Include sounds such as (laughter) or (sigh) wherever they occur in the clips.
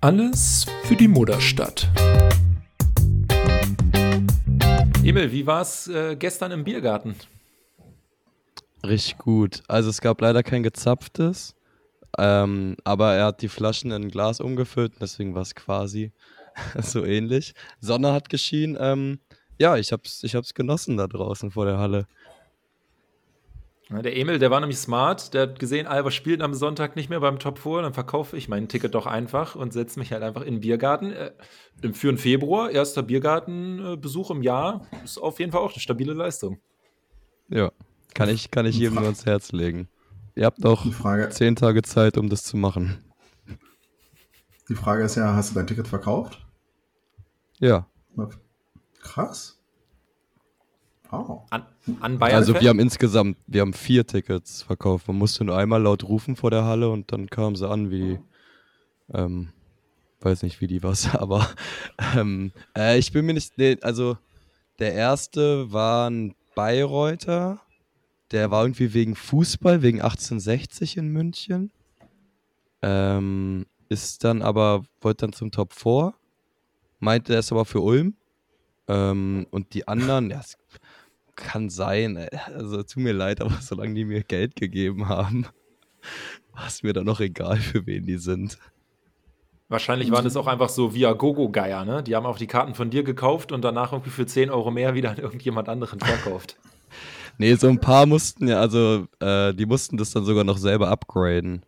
Alles für die Mutterstadt. Emil, wie war es äh, gestern im Biergarten? Richtig gut. Also es gab leider kein gezapftes, ähm, aber er hat die Flaschen in ein Glas umgefüllt, deswegen war es quasi (laughs) so ähnlich. Sonne hat geschienen. Ähm, ja, ich hab's, ich genossen da draußen vor der Halle. Ja, der Emil, der war nämlich smart, der hat gesehen, Alba spielt am Sonntag nicht mehr beim Top 4, dann verkaufe ich mein Ticket doch einfach und setze mich halt einfach in den Biergarten. Äh, für den Februar, erster Biergartenbesuch im Jahr, ist auf jeden Fall auch eine stabile Leistung. Ja, kann ich, kann ich jedem nur ans Herz legen. Ihr habt noch zehn Tage Zeit, um das zu machen. Die Frage ist ja, hast du dein Ticket verkauft? Ja. Krass. Oh. An, an Bayern also wir haben insgesamt, wir haben vier Tickets verkauft. Man musste nur einmal laut rufen vor der Halle und dann kamen sie an wie, ähm, weiß nicht wie die was, (laughs) aber ähm, äh, ich bin mir nicht, nee, also der erste war ein Bayreuther, der war irgendwie wegen Fußball, wegen 1860 in München. Ähm, ist dann aber, wollte dann zum Top 4, meinte er ist aber für Ulm. Ähm, und die anderen, ja, kann sein, äh, also tut mir leid, aber (laughs) solange die mir Geld gegeben haben, (laughs) war es mir dann noch egal, für wen die sind. Wahrscheinlich waren es auch einfach so via Gogo-Geier, ne? Die haben auch die Karten von dir gekauft und danach irgendwie für 10 Euro mehr wieder an irgendjemand anderen verkauft. (laughs) nee, so ein paar mussten ja, also äh, die mussten das dann sogar noch selber upgraden.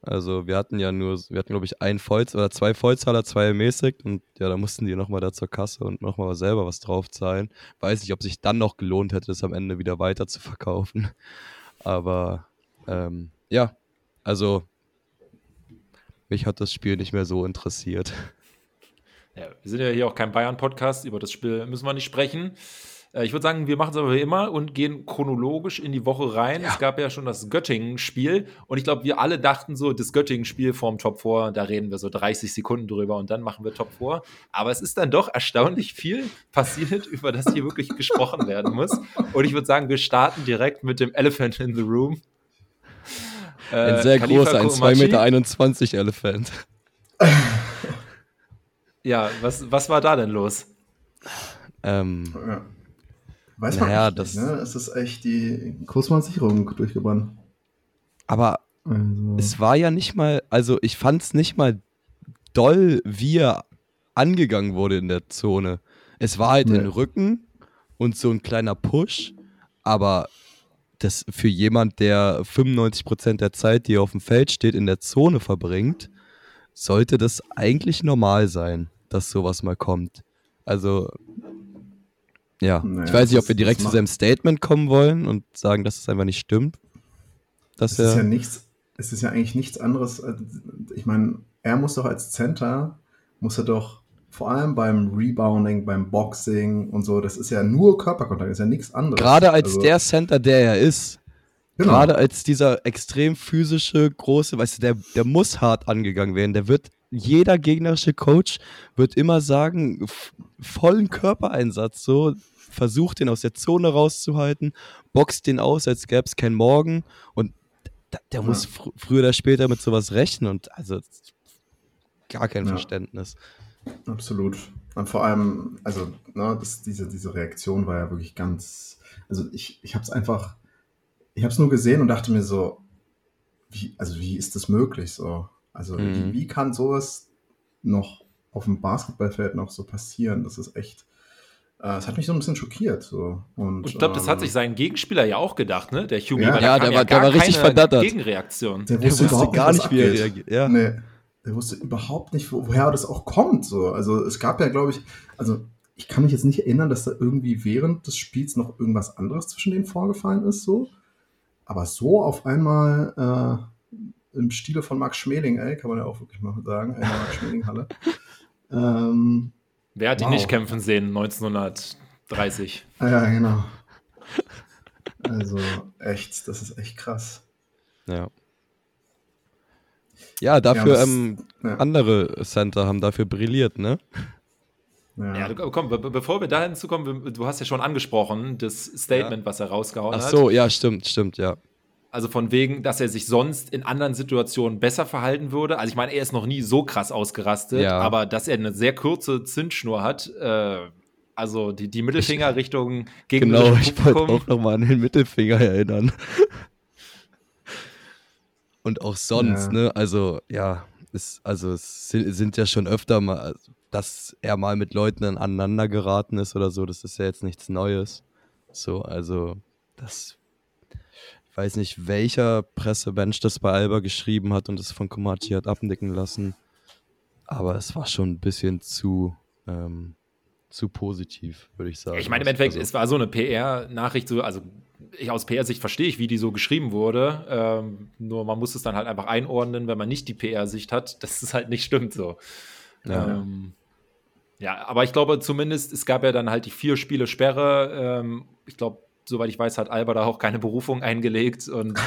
Also wir hatten ja nur, wir hatten glaube ich ein Vollz oder zwei Vollzahler, zwei ermäßigt und ja, da mussten die nochmal da zur Kasse und nochmal selber was draufzahlen. Weiß nicht, ob sich dann noch gelohnt hätte, das am Ende wieder weiter zu verkaufen. Aber ähm, ja, also mich hat das Spiel nicht mehr so interessiert. Ja, wir sind ja hier auch kein Bayern-Podcast, über das Spiel müssen wir nicht sprechen. Äh, ich würde sagen, wir machen es aber wie immer und gehen chronologisch in die Woche rein. Ja. Es gab ja schon das Göttingen-Spiel und ich glaube, wir alle dachten so, das Göttingen-Spiel vorm Top 4, da reden wir so 30 Sekunden drüber und dann machen wir Top 4. Aber es ist dann doch erstaunlich viel passiert, (laughs) über das hier wirklich gesprochen werden muss. Und ich würde sagen, wir starten direkt mit dem Elephant in the Room. Ein äh, sehr Khalifa großer, ein 2,21 Meter Elephant. (laughs) ja, was, was war da denn los? Ähm, ja. Weiß man naja, nicht, das ne? Es ist echt die Kursmannsicherung durchgebrannt. Aber also. es war ja nicht mal, also ich fand es nicht mal doll, wie er angegangen wurde in der Zone. Es war halt nee. in Rücken und so ein kleiner Push, aber das für jemand, der 95% der Zeit, die auf dem Feld steht, in der Zone verbringt, sollte das eigentlich normal sein, dass sowas mal kommt. Also ja, naja, ich weiß nicht, ob wir direkt zu seinem Statement kommen wollen und sagen, dass es einfach nicht stimmt. Dass es ist ja nichts, es ist ja eigentlich nichts anderes. Ich meine, er muss doch als Center, muss er doch vor allem beim Rebounding, beim Boxing und so, das ist ja nur Körperkontakt, ist ja nichts anderes. Gerade als also, der Center, der er ist. Genau. Gerade als dieser extrem physische, große, weißt du, der, der muss hart angegangen werden. Der wird, jeder gegnerische Coach wird immer sagen, vollen Körpereinsatz, so, versucht den aus der Zone rauszuhalten, boxt den aus, als gäbe es kein Morgen und der, der ja. muss fr früher oder später mit sowas rechnen und also gar kein ja. Verständnis. Absolut. Und vor allem, also, ne, das, diese, diese Reaktion war ja wirklich ganz, also ich, ich habe es einfach, ich habe es nur gesehen und dachte mir so, wie, also wie ist das möglich so? Also mhm. wie, wie kann sowas noch auf dem Basketballfeld noch so passieren? Das ist echt, äh, es hat mich so ein bisschen schockiert. So. Und, und ich glaube, das hat ähm, sich sein Gegenspieler ja auch gedacht, ne? Der Hume. Ja, ja der, war, der war richtig verdattert. Gegenreaktion. Der wusste, der wusste gar nicht, wie er reagiert. Ja. Nee, der wusste überhaupt nicht, woher das auch kommt. So. Also es gab ja, glaube ich, also ich kann mich jetzt nicht erinnern, dass da irgendwie während des Spiels noch irgendwas anderes zwischen denen vorgefallen ist. So. Aber so auf einmal äh, im Stile von Max Schmeling, ey, kann man ja auch wirklich mal sagen, in der Max Schmeling-Halle. (laughs) ähm, Wer hat wow. ihn nicht kämpfen sehen 1930? Ah, ja, genau. Also echt, das ist echt krass. Ja. Ja, dafür ja, das, ähm, ja. andere Center haben dafür brilliert, ne? Ja, ja komm, be bevor wir dahin zukommen, du hast ja schon angesprochen, das Statement, was er rausgehauen hat. Ach so, ja, stimmt, stimmt, ja. Also von wegen, dass er sich sonst in anderen Situationen besser verhalten würde. Also ich meine, er ist noch nie so krass ausgerastet, ja. aber dass er eine sehr kurze Zündschnur hat, äh, also die, die Mittelfinger Richtung gegen Genau, ich wollte auch nochmal an den Mittelfinger erinnern. Und auch sonst, ja. ne? Also, ja, es, also es sind ja schon öfter mal, dass er mal mit Leuten aneinander geraten ist oder so, das ist ja jetzt nichts Neues. So, also das ich weiß nicht, welcher Pressebench das bei Alba geschrieben hat und es von Komachi hat abnicken lassen. Aber es war schon ein bisschen zu, ähm, zu positiv, würde ich sagen. Ich meine, im Endeffekt, also, es war so eine PR-Nachricht, so, also ich, aus PR-Sicht verstehe ich, wie die so geschrieben wurde. Ähm, nur man muss es dann halt einfach einordnen, wenn man nicht die PR-Sicht hat, dass es halt nicht stimmt so. Ja. Ähm, ja, aber ich glaube zumindest, es gab ja dann halt die vier Spiele Sperre. Ähm, ich glaube, soweit ich weiß, hat Alba da auch keine Berufung eingelegt und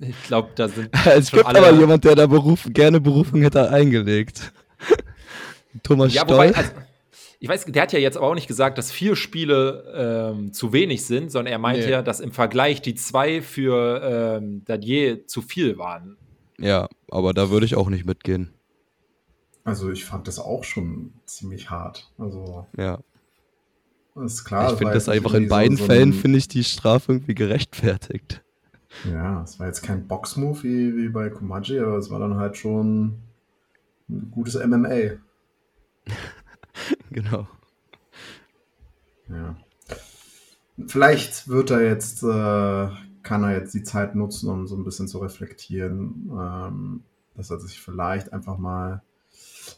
ich glaube, da sind. (laughs) es gibt aber jemand, der da Beruf, gerne Berufung hätte eingelegt. (laughs) Thomas ja, Stoll. Wobei, also, ich weiß, der hat ja jetzt aber auch nicht gesagt, dass vier Spiele ähm, zu wenig sind, sondern er meint nee. ja, dass im Vergleich die zwei für ähm, Dadier zu viel waren. Ja, aber da würde ich auch nicht mitgehen. Also ich fand das auch schon ziemlich hart. Also ja. Ist klar. Ich finde das einfach in beiden so Fällen finde ich die Strafe irgendwie gerechtfertigt. Ja, es war jetzt kein Boxmove wie, wie bei Komaji, aber es war dann halt schon ein gutes MMA. (laughs) genau. Ja. Vielleicht wird er jetzt, äh, kann er jetzt die Zeit nutzen, um so ein bisschen zu reflektieren, ähm, dass er sich vielleicht einfach mal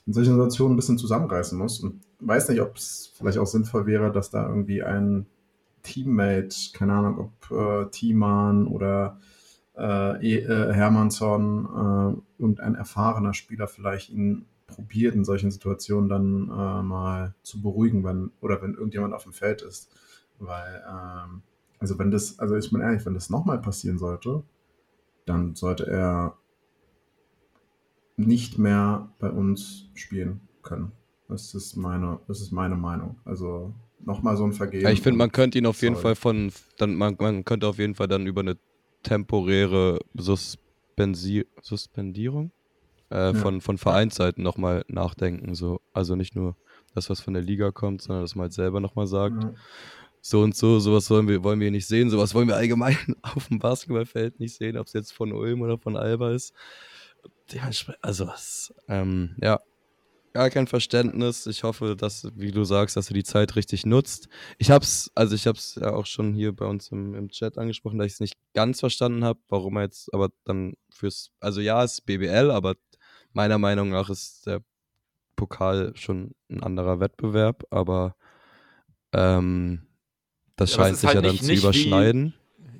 in solchen Situationen ein bisschen zusammenreißen muss. Und weiß nicht, ob es vielleicht auch sinnvoll wäre, dass da irgendwie ein Teammate, keine Ahnung, ob äh, Thiemann oder äh, e, äh, Hermannsson, äh, irgendein erfahrener Spieler vielleicht ihn probiert, in solchen Situationen dann äh, mal zu beruhigen, wenn, oder wenn irgendjemand auf dem Feld ist. Weil, ähm, also wenn das, also ich bin ehrlich, wenn das nochmal passieren sollte, dann sollte er nicht mehr bei uns spielen können. Das ist meine, das ist meine Meinung. Also nochmal so ein Vergehen. Ja, ich finde, man könnte ihn auf jeden Fall von, dann, man, man könnte auf jeden Fall dann über eine temporäre Suspensi Suspendierung äh, von, ja. von Vereinsseiten nochmal nachdenken. So. Also nicht nur das, was von der Liga kommt, sondern dass man halt selber nochmal sagt, ja. so und so, sowas wollen wir, wollen wir nicht sehen, sowas wollen wir allgemein (laughs) auf dem Basketballfeld nicht sehen, ob es jetzt von Ulm oder von Alba ist. Also was, ähm, ja, gar kein Verständnis. Ich hoffe, dass, wie du sagst, dass du die Zeit richtig nutzt. Ich hab's, also ich hab's ja auch schon hier bei uns im, im Chat angesprochen, dass ich es nicht ganz verstanden habe, warum er jetzt aber dann fürs, also ja, es ist BBL, aber meiner Meinung nach ist der Pokal schon ein anderer Wettbewerb, aber ähm, das ja, scheint sich halt ja dann nicht, zu nicht überschneiden.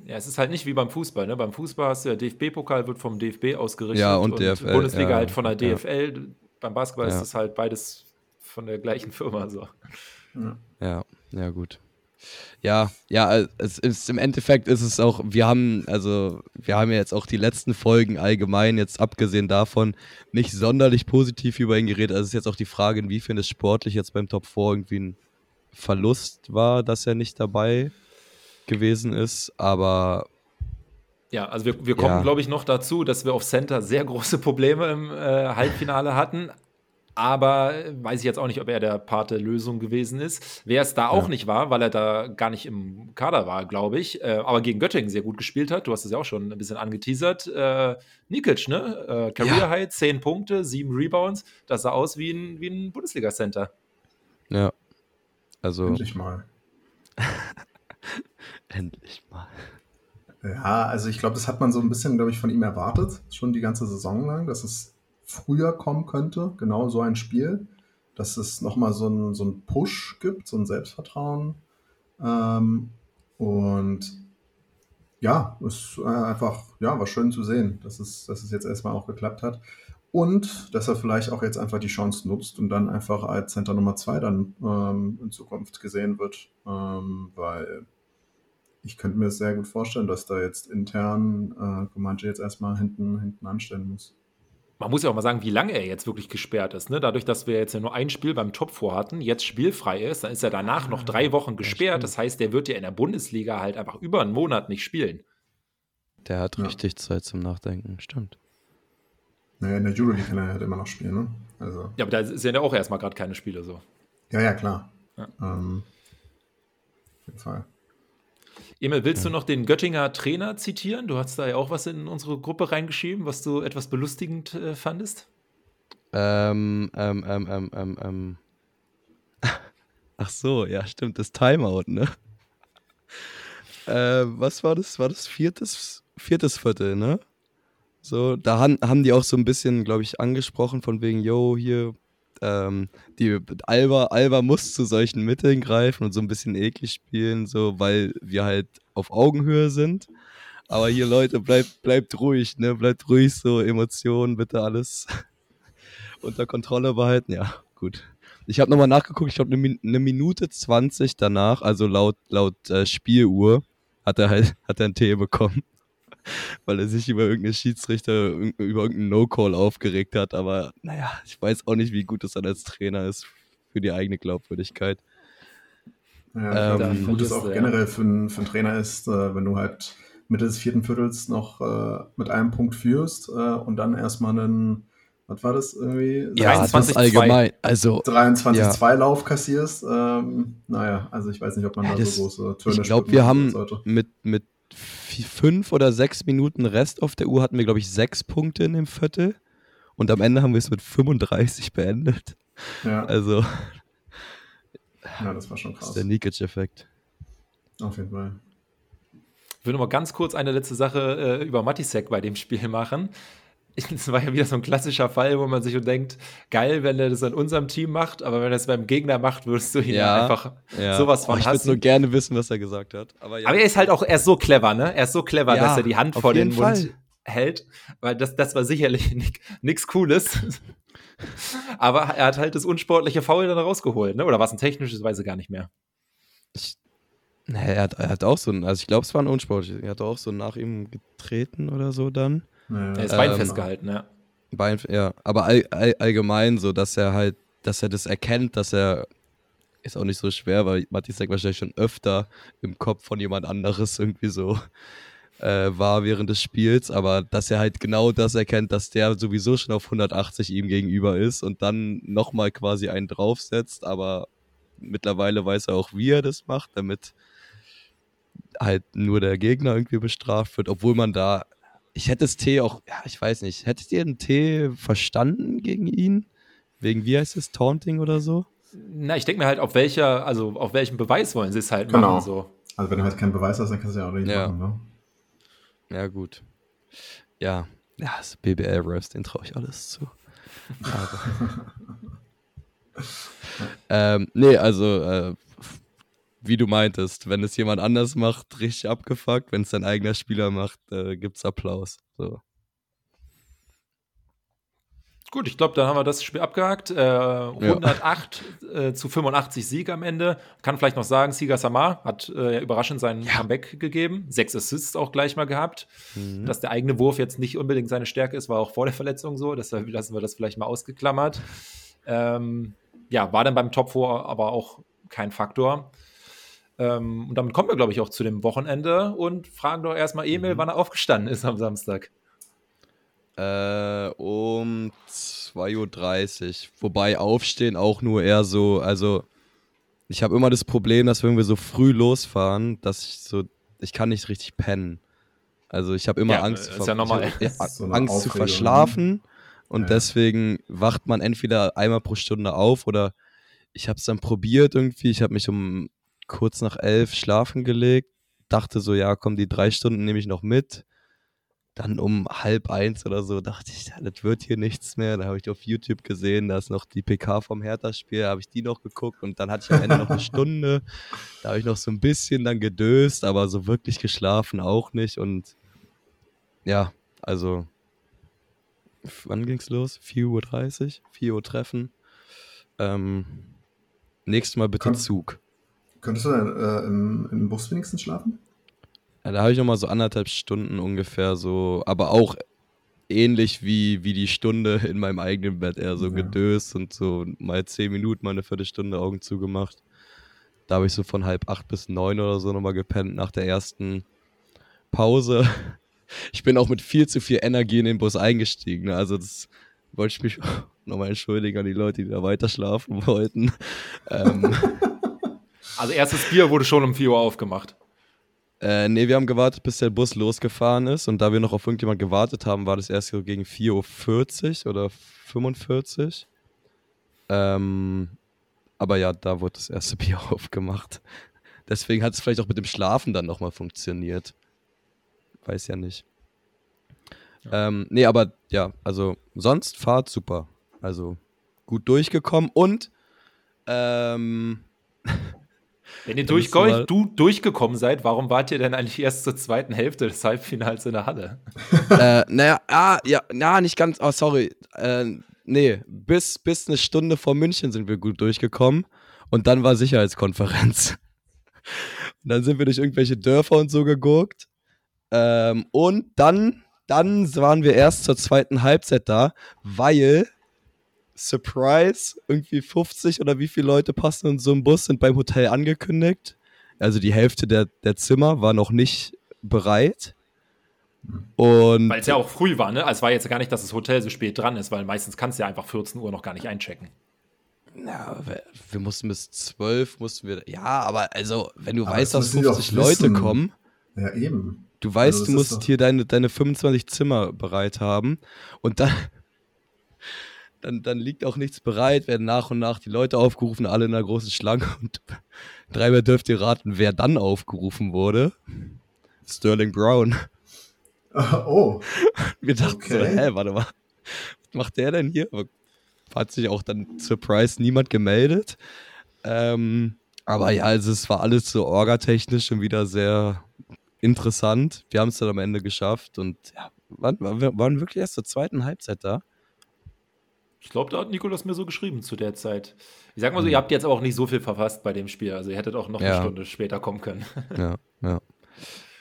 Wie, ja, es ist halt nicht wie beim Fußball. Ne? Beim Fußball hast du ja DFB-Pokal, wird vom DFB ausgerichtet ja, und, und DFL, Bundesliga ja, halt von der DFL. Ja. Beim Basketball ist es halt beides von der gleichen Firma. So. Ja, ja, gut. Ja, ja, es ist im Endeffekt ist es auch, wir haben, also wir haben ja jetzt auch die letzten Folgen allgemein, jetzt abgesehen davon, nicht sonderlich positiv über ihn geredet. Also es ist jetzt auch die Frage, inwiefern es sportlich jetzt beim Top 4 irgendwie ein Verlust war, dass er nicht dabei gewesen ist, aber ja, also wir, wir kommen, ja. glaube ich, noch dazu, dass wir auf Center sehr große Probleme im äh, Halbfinale hatten aber weiß ich jetzt auch nicht, ob er der Part der Lösung gewesen ist. Wer es da auch nicht war, weil er da gar nicht im Kader war, glaube ich, äh, aber gegen Göttingen sehr gut gespielt hat. Du hast es ja auch schon ein bisschen angeteasert. Äh, Nikic, ne? Äh, Career ja. High, 10 Punkte, 7 Rebounds. Das sah aus wie ein, wie ein Bundesliga-Center. Ja. Also. Endlich mal. (laughs) Endlich mal. Ja, also ich glaube, das hat man so ein bisschen, glaube ich, von ihm erwartet, schon die ganze Saison lang, dass es früher kommen könnte, genau so ein Spiel, dass es nochmal so einen so Push gibt, so ein Selbstvertrauen. Ähm, und ja, es äh, einfach, ja, war schön zu sehen, dass es, dass es jetzt erstmal auch geklappt hat. Und dass er vielleicht auch jetzt einfach die Chance nutzt und dann einfach als Center Nummer 2 dann ähm, in Zukunft gesehen wird. Ähm, weil ich könnte mir sehr gut vorstellen, dass da jetzt intern äh, Comanche jetzt erstmal hinten, hinten anstellen muss man muss ja auch mal sagen, wie lange er jetzt wirklich gesperrt ist. Ne? Dadurch, dass wir jetzt ja nur ein Spiel beim Top vorhatten, jetzt spielfrei ist, dann ist er danach noch drei Wochen gesperrt. Das heißt, der wird ja in der Bundesliga halt einfach über einen Monat nicht spielen. Der hat ja. richtig Zeit zum Nachdenken, stimmt. Naja, in der Euroleague kann er halt immer noch spielen, ne? Also. Ja, aber da sind ja auch erstmal gerade keine Spiele so. Ja, ja, klar. Ja. Ähm, auf jeden Fall. Emil, willst du noch den Göttinger Trainer zitieren? Du hast da ja auch was in unsere Gruppe reingeschrieben, was du etwas belustigend äh, fandest. Ähm, ähm, ähm, ähm, ähm, ähm. Ach so, ja, stimmt, das Timeout, ne? Äh, was war das? War das viertes, viertes Viertel, ne? So, da han, haben die auch so ein bisschen, glaube ich, angesprochen, von wegen, yo, hier, ähm, die Alba, Alba muss zu solchen Mitteln greifen und so ein bisschen eklig spielen, so, weil wir halt auf Augenhöhe sind. Aber hier, Leute, bleibt, bleibt ruhig, ne? Bleibt ruhig, so Emotionen, bitte alles (laughs) unter Kontrolle behalten. Ja, gut. Ich habe nochmal nachgeguckt, ich glaube, eine, Minute 20 danach, also laut, laut äh, Spieluhr, hat er halt hat er einen Tee bekommen weil er sich über irgendeinen Schiedsrichter, über irgendeinen No-Call aufgeregt hat. Aber naja, ich weiß auch nicht, wie gut es dann als Trainer ist für die eigene Glaubwürdigkeit. Ja, ähm, wie gut es auch generell für, einen, für einen Trainer ist, äh, wenn du halt Mitte des vierten Viertels noch äh, mit einem Punkt führst äh, und dann erstmal einen, was war das irgendwie? Ja, 23 allgemein. Also 23-2 ja. Lauf kassierst. Ähm, naja, also ich weiß nicht, ob man ja, da so große Töne Ich glaube, wir haben mit, mit fünf oder sechs Minuten Rest auf der Uhr hatten wir, glaube ich, sechs Punkte in dem Viertel. Und am Ende haben wir es mit 35 beendet. Ja. Also. Ja, das war schon krass. Das ist der Nikic-Effekt. Auf jeden Fall. Ich will noch mal ganz kurz eine letzte Sache äh, über Matisek bei dem Spiel machen. (laughs) es war ja wieder so ein klassischer Fall, wo man sich so denkt, geil, wenn er das an unserem Team macht, aber wenn er es beim Gegner macht, würdest du ihn ja, einfach ja. sowas von oh, Ich würde nur gerne wissen, was er gesagt hat. Aber, ja. aber, er ist halt auch, er ist so clever, ne? Er ist so clever, dass er die Hand vor den Fall. Mund hält, weil das, das war sicherlich (laughs) nichts Cooles. (laughs) aber er hat halt das unsportliche Foul dann rausgeholt, ne? Oder war es ein technisches, weiß ich gar nicht mehr. Ich, er, hat, er hat auch so ein, also ich glaube, es war ein unsportliches, er hat auch so nach ihm getreten oder so dann. Ja. Er ist Bein ähm, festgehalten, ja. Bein, ja, aber all, all, allgemein so, dass er halt, dass er das erkennt, dass er ist auch nicht so schwer, weil Matisek wahrscheinlich schon öfter im Kopf von jemand anderes irgendwie so äh, war während des Spiels, aber dass er halt genau das erkennt, dass der sowieso schon auf 180 ihm gegenüber ist und dann nochmal quasi einen draufsetzt, aber mittlerweile weiß er auch, wie er das macht, damit halt nur der Gegner irgendwie bestraft wird, obwohl man da ich hätte das T auch, ja, ich weiß nicht, hättet ihr ein T verstanden gegen ihn? Wegen, wie heißt es, Taunting oder so? Na, ich denke mir halt, auf welcher, also auf welchem Beweis wollen sie es halt genau. machen. So. Also wenn du halt keinen Beweis hast, dann kannst du ja auch nicht ja. machen, ne? Ja, gut. Ja, ja, das BBL-Refs, den traue ich alles zu. (laughs) ähm, nee, also äh, wie du meintest, wenn es jemand anders macht, richtig abgefuckt. Wenn es dein eigener Spieler macht, äh, es Applaus. So. Gut, ich glaube, dann haben wir das Spiel abgehakt. Äh, 108 ja. äh, zu 85 Sieg am Ende. Kann vielleicht noch sagen, Siga Samar hat äh, überraschend seinen ja. Comeback gegeben. Sechs Assists auch gleich mal gehabt. Mhm. Dass der eigene Wurf jetzt nicht unbedingt seine Stärke ist, war auch vor der Verletzung so. Deshalb lassen wir das vielleicht mal ausgeklammert. Ähm, ja, war dann beim Top 4 aber auch kein Faktor. Ähm, und damit kommen wir, glaube ich, auch zu dem Wochenende und fragen doch erstmal Emil, mhm. wann er aufgestanden ist am Samstag. Äh, um 2.30 Uhr. Wobei aufstehen auch nur eher so, also ich habe immer das Problem, dass wenn wir so früh losfahren, dass ich so, ich kann nicht richtig pennen. Also ich habe immer ja, Angst, ist ja normal. (laughs) Hab, (laughs) so Angst zu verschlafen und ja. deswegen wacht man entweder einmal pro Stunde auf oder ich habe es dann probiert irgendwie. Ich habe mich um kurz nach elf schlafen gelegt, dachte so, ja, komm, die drei Stunden nehme ich noch mit. Dann um halb eins oder so dachte ich, das wird hier nichts mehr. Da habe ich auf YouTube gesehen, da ist noch die PK vom Hertha-Spiel, habe ich die noch geguckt und dann hatte ich am Ende noch eine (laughs) Stunde. Da habe ich noch so ein bisschen dann gedöst, aber so wirklich geschlafen auch nicht. Und ja, also wann ging es los? 4.30 Uhr, 4 Uhr Treffen. Ähm, nächstes Mal bitte. Zug. Könntest du äh, im, im Bus wenigstens schlafen? Ja, da habe ich noch mal so anderthalb Stunden ungefähr so, aber auch ähnlich wie, wie die Stunde in meinem eigenen Bett, eher so ja. gedöst und so mal zehn Minuten, mal eine Viertelstunde Augen zugemacht. Da habe ich so von halb acht bis neun oder so nochmal gepennt nach der ersten Pause. (laughs) ich bin auch mit viel zu viel Energie in den Bus eingestiegen. Ne? Also das wollte ich mich (laughs) nochmal entschuldigen an die Leute, die da weiter schlafen wollten. ähm, (laughs) also erstes Bier wurde schon um 4 Uhr aufgemacht. Äh, nee, wir haben gewartet, bis der Bus losgefahren ist. Und da wir noch auf irgendjemand gewartet haben, war das erst so gegen 4.40 Uhr oder 45. Ähm, aber ja, da wurde das erste (laughs) Bier aufgemacht. Deswegen hat es vielleicht auch mit dem Schlafen dann nochmal funktioniert. Weiß ja nicht. Ja. Ähm, nee, aber ja, also sonst Fahrt super. Also gut durchgekommen und ähm, (laughs) Wenn ihr durch, du durchgekommen seid, warum wart ihr denn eigentlich erst zur zweiten Hälfte des Halbfinals in der Halle? (laughs) äh, naja, ah, ja, na, nicht ganz, oh, sorry. Äh, nee, bis, bis eine Stunde vor München sind wir gut durchgekommen und dann war Sicherheitskonferenz. und (laughs) dann sind wir durch irgendwelche Dörfer und so gegurkt. Ähm, und dann, dann waren wir erst zur zweiten Halbzeit da, weil Surprise, irgendwie 50 oder wie viele Leute passen in so einem Bus, sind beim Hotel angekündigt. Also die Hälfte der, der Zimmer war noch nicht bereit. weil es ja auch früh war, ne? Also es war jetzt gar nicht, dass das Hotel so spät dran ist, weil meistens kannst du ja einfach 14 Uhr noch gar nicht einchecken. Ja, wir, wir mussten bis 12, mussten wir. Ja, aber also, wenn du aber weißt, dass 50 Leute kommen. Ja, eben. Du weißt, also, du musst hier deine, deine 25 Zimmer bereit haben. Und dann, dann, dann liegt auch nichts bereit, werden nach und nach die Leute aufgerufen, alle in einer großen Schlange (laughs) und dreimal dürft ihr raten, wer dann aufgerufen wurde. Sterling Brown. Oh. (laughs) Wir dachten okay. so, hä, warte mal, was macht der denn hier? Aber hat sich auch dann Surprise niemand gemeldet. Ähm, aber ja, also es war alles so orgatechnisch und wieder sehr interessant. Wir haben es dann am Ende geschafft und ja, waren, waren wirklich erst zur zweiten Halbzeit da. Ich glaube, da hat Nikolas mir so geschrieben zu der Zeit. Ich sag mal so, ihr habt jetzt auch nicht so viel verfasst bei dem Spiel. Also ihr hättet auch noch ja. eine Stunde später kommen können. (laughs) Ja, ja.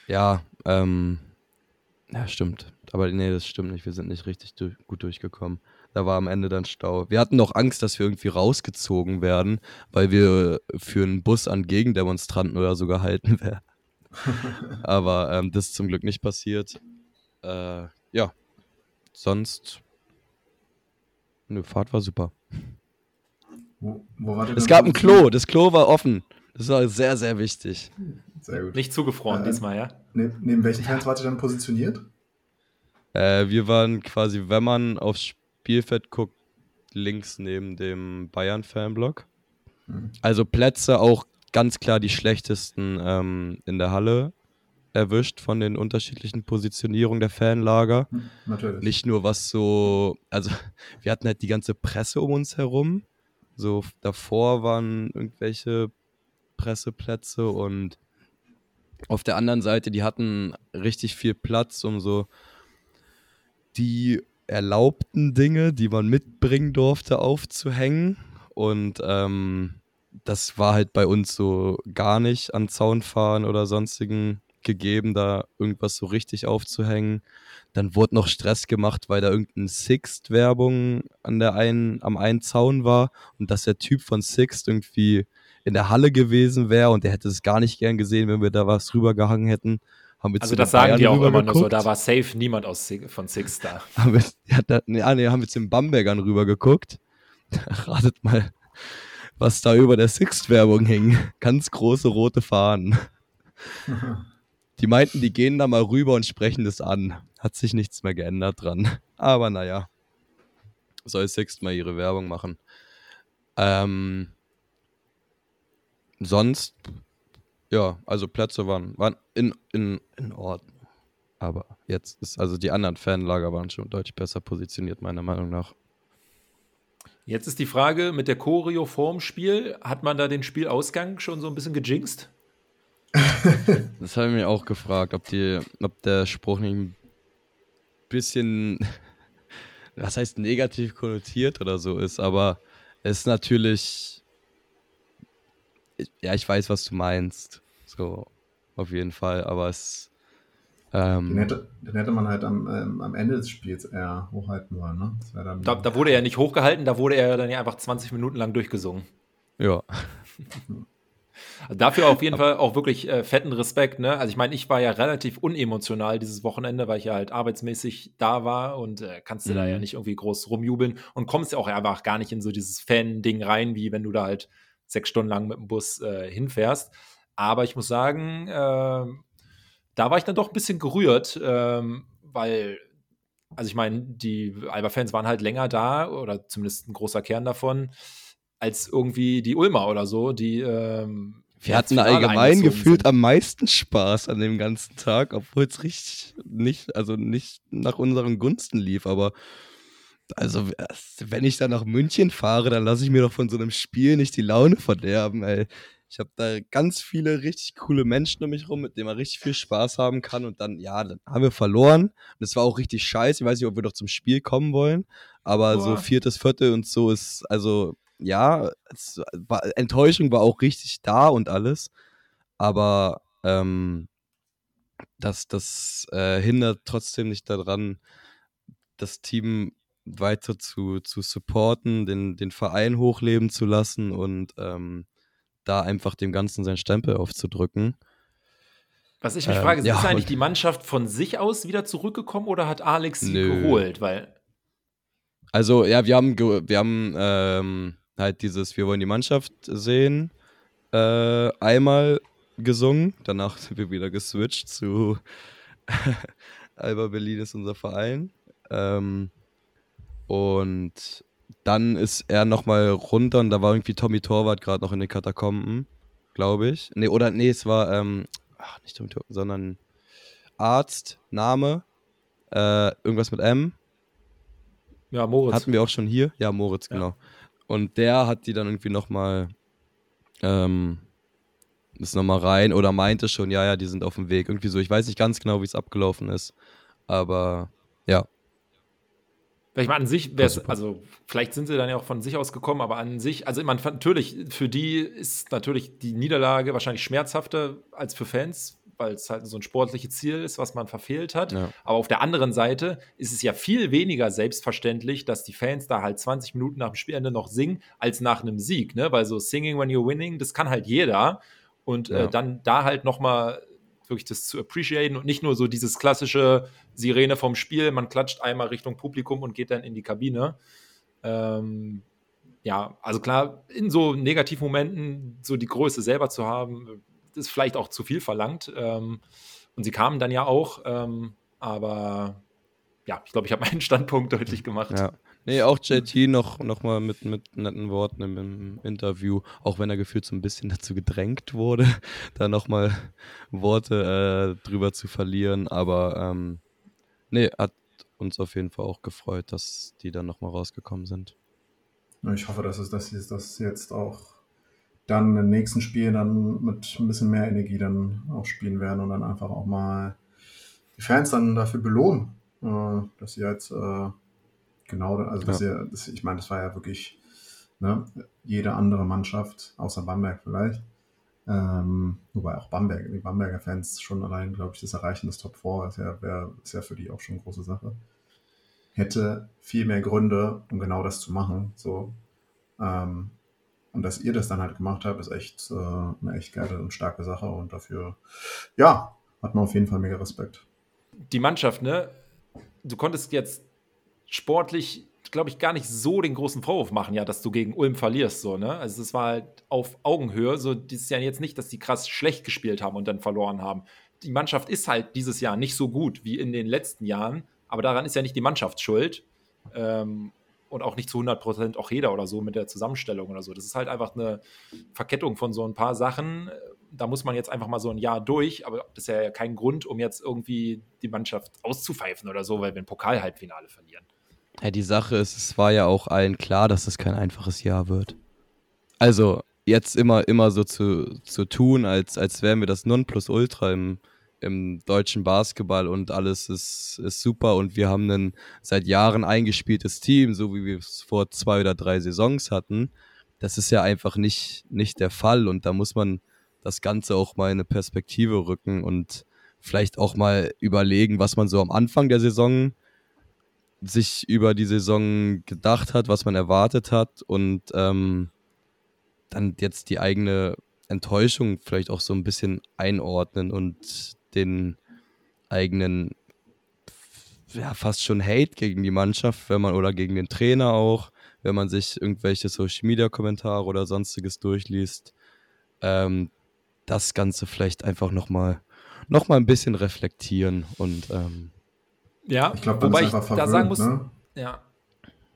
Ja, ähm, ja, stimmt. Aber nee, das stimmt nicht. Wir sind nicht richtig durch, gut durchgekommen. Da war am Ende dann Stau. Wir hatten noch Angst, dass wir irgendwie rausgezogen werden, weil wir für einen Bus an Gegendemonstranten oder so gehalten (laughs) werden. Aber ähm, das ist zum Glück nicht passiert. Äh, ja, sonst Nö, Fahrt war super. Wo, wo war es gab ein Klo, das Klo war offen. Das war sehr, sehr wichtig. Sehr gut. Nicht zugefroren äh, diesmal, ja? Ne, neben welchen Fans wart ihr dann positioniert? Äh, wir waren quasi, wenn man aufs Spielfeld guckt, links neben dem Bayern-Fanblock. Mhm. Also Plätze auch ganz klar die schlechtesten ähm, in der Halle erwischt von den unterschiedlichen Positionierungen der Fanlager. Hm, natürlich. Nicht nur was so, also (laughs) wir hatten halt die ganze Presse um uns herum. So davor waren irgendwelche Presseplätze und auf der anderen Seite, die hatten richtig viel Platz, um so die erlaubten Dinge, die man mitbringen durfte, aufzuhängen. Und ähm, das war halt bei uns so gar nicht an Zaunfahren oder sonstigen gegeben, da irgendwas so richtig aufzuhängen. Dann wurde noch Stress gemacht, weil da irgendeine Sixt-Werbung an der einen, am einen Zaun war und dass der Typ von Sixt irgendwie in der Halle gewesen wäre und der hätte es gar nicht gern gesehen, wenn wir da was rübergehangen hätten. Haben wir also das sagen die auch immer nur so, da war safe niemand aus Sig von Sixt da. (laughs) haben wir, ja, da, nee, ah, nee, haben wir zu den Bambergern rübergeguckt. (laughs) Ratet mal, was da über der Sixt-Werbung hing. Ganz große rote Fahnen. (laughs) Die meinten, die gehen da mal rüber und sprechen das an. Hat sich nichts mehr geändert dran. Aber naja. Soll Sixt mal ihre Werbung machen. Ähm, sonst, ja, also Plätze waren, waren in, in, in Ordnung. Aber jetzt ist, also die anderen Fanlager waren schon deutlich besser positioniert, meiner Meinung nach. Jetzt ist die Frage mit der Choreo vorm Spiel, hat man da den Spielausgang schon so ein bisschen gejinxt? Das habe ich mir auch gefragt, ob, die, ob der Spruch nicht ein bisschen, (laughs) was heißt negativ konnotiert oder so ist, aber es ist natürlich, ja, ich weiß, was du meinst, so auf jeden Fall, aber es ähm, den, hätte, den, hätte, man halt am, ähm, am, Ende des Spiels eher hochhalten wollen. Ne? Da, da, wurde er nicht hochgehalten, da wurde er dann ja einfach 20 Minuten lang durchgesungen. Ja. (laughs) Dafür auf jeden Fall auch wirklich äh, fetten Respekt. Ne? Also ich meine, ich war ja relativ unemotional dieses Wochenende, weil ich ja halt arbeitsmäßig da war und äh, kannst du mhm. da ja mhm. nicht irgendwie groß rumjubeln und kommst ja auch einfach gar nicht in so dieses Fan-Ding rein, wie wenn du da halt sechs Stunden lang mit dem Bus äh, hinfährst. Aber ich muss sagen, äh, da war ich dann doch ein bisschen gerührt, ähm, weil also ich meine, die Alba-Fans waren halt länger da oder zumindest ein großer Kern davon als irgendwie die Ulmer oder so, die ähm, wir hatten allgemein gefühlt sind. am meisten Spaß an dem ganzen Tag, obwohl es richtig nicht, also nicht nach unseren Gunsten lief, aber also wenn ich dann nach München fahre, dann lasse ich mir doch von so einem Spiel nicht die Laune verderben, ey. Ich habe da ganz viele richtig coole Menschen um mich rum, mit denen man richtig viel Spaß haben kann. Und dann, ja, dann haben wir verloren. Und es war auch richtig scheiße. Ich weiß nicht, ob wir doch zum Spiel kommen wollen. Aber Boah. so viertes Viertel und so ist, also ja, war, Enttäuschung war auch richtig da und alles. Aber ähm, das, das äh, hindert trotzdem nicht daran, das Team weiter zu, zu supporten, den, den Verein hochleben zu lassen und ähm, da einfach dem Ganzen seinen Stempel aufzudrücken. Was ich mich ähm, frage, ist, ja, ist eigentlich (laughs) die Mannschaft von sich aus wieder zurückgekommen oder hat Alex sie nö. geholt? Weil also, ja, wir haben, wir haben ähm, halt dieses Wir wollen die Mannschaft sehen äh, einmal gesungen. Danach sind wir wieder geswitcht zu (laughs) Alba Berlin ist unser Verein. Ähm, und dann ist er nochmal runter und da war irgendwie Tommy Torwart gerade noch in den Katakomben, glaube ich. Nee, oder nee, es war, ähm, ach, nicht Tommy Torwart, sondern Arzt, Name, äh, irgendwas mit M. Ja, Moritz. Hatten wir auch schon hier. Ja, Moritz, ja. genau. Und der hat die dann irgendwie nochmal, ähm, ist nochmal rein oder meinte schon, ja, ja, die sind auf dem Weg. Irgendwie so, ich weiß nicht ganz genau, wie es abgelaufen ist. Aber ja. Ich meine, an sich wäre es, also vielleicht sind sie dann ja auch von sich aus gekommen, aber an sich, also man natürlich, für die ist natürlich die Niederlage wahrscheinlich schmerzhafter als für Fans, weil es halt so ein sportliches Ziel ist, was man verfehlt hat. Ja. Aber auf der anderen Seite ist es ja viel weniger selbstverständlich, dass die Fans da halt 20 Minuten nach dem Spielende noch singen, als nach einem Sieg, ne? Weil so Singing when you're winning, das kann halt jeder. Und äh, ja. äh, dann da halt nochmal wirklich das zu appreciaten und nicht nur so dieses klassische Sirene vom Spiel, man klatscht einmal Richtung Publikum und geht dann in die Kabine. Ähm, ja, also klar, in so Negativmomenten so die Größe selber zu haben, ist vielleicht auch zu viel verlangt. Ähm, und sie kamen dann ja auch, ähm, aber ja, ich glaube, ich habe (laughs) meinen Standpunkt deutlich gemacht. Ja. Nee, auch JT noch, noch mal mit, mit netten Worten im, im, Interview, auch wenn er gefühlt so ein bisschen (laughs) dazu gedrängt wurde, (laughs) da nochmal Worte äh, drüber zu verlieren. Aber ähm, nee, hat uns auf jeden Fall auch gefreut, dass die dann nochmal rausgekommen sind. Ich hoffe, dass, es, dass sie das jetzt auch dann im nächsten Spiel dann mit ein bisschen mehr Energie dann auch spielen werden und dann einfach auch mal die Fans dann dafür belohnen, äh, dass sie jetzt äh, genau, also das ja. das, ich meine, das war ja wirklich ne, jede andere Mannschaft, außer Bamberg vielleicht. Ähm, wobei auch Bamberg, die Bamberger Fans schon allein, glaube ich, das Erreichen des Top 4 ist ja, wär, ist ja für die auch schon eine große Sache. Hätte viel mehr Gründe, um genau das zu machen. So. Ähm, und dass ihr das dann halt gemacht habt, ist echt äh, eine echt geile und starke Sache. Und dafür, ja, hat man auf jeden Fall mega Respekt. Die Mannschaft, ne? Du konntest jetzt sportlich, glaube ich, gar nicht so den großen Vorwurf machen, ja, dass du gegen Ulm verlierst, so, ne? Also es war halt auf Augenhöhe, so, das ist ja jetzt nicht, dass die krass schlecht gespielt haben und dann verloren haben. Die Mannschaft ist halt dieses Jahr nicht so gut wie in den letzten Jahren, aber daran ist ja nicht die Mannschaft schuld. Ähm, und auch nicht zu 100 Prozent auch jeder oder so mit der Zusammenstellung oder so. Das ist halt einfach eine Verkettung von so ein paar Sachen. Da muss man jetzt einfach mal so ein Jahr durch, aber das ist ja kein Grund, um jetzt irgendwie die Mannschaft auszupfeifen oder so, weil wir ein Pokal-Halbfinale verlieren. Ja, die Sache ist, es war ja auch allen klar, dass es kein einfaches Jahr wird. Also jetzt immer, immer so zu, zu tun, als, als wären wir das Nonplusultra im, im deutschen Basketball und alles ist, ist super. Und wir haben ein seit Jahren eingespieltes Team, so wie wir es vor zwei oder drei Saisons hatten. Das ist ja einfach nicht, nicht der Fall. Und da muss man das Ganze auch mal in eine Perspektive rücken und vielleicht auch mal überlegen, was man so am Anfang der Saison sich über die Saison gedacht hat, was man erwartet hat. Und ähm, dann jetzt die eigene Enttäuschung vielleicht auch so ein bisschen einordnen und den eigenen ja, fast schon Hate gegen die Mannschaft, wenn man oder gegen den Trainer auch, wenn man sich irgendwelche Social Media Kommentare oder sonstiges durchliest, ähm, das Ganze vielleicht einfach nochmal noch mal ein bisschen reflektieren und ähm, ja, ich glaube, wobei ich da sagen muss, ne? ja.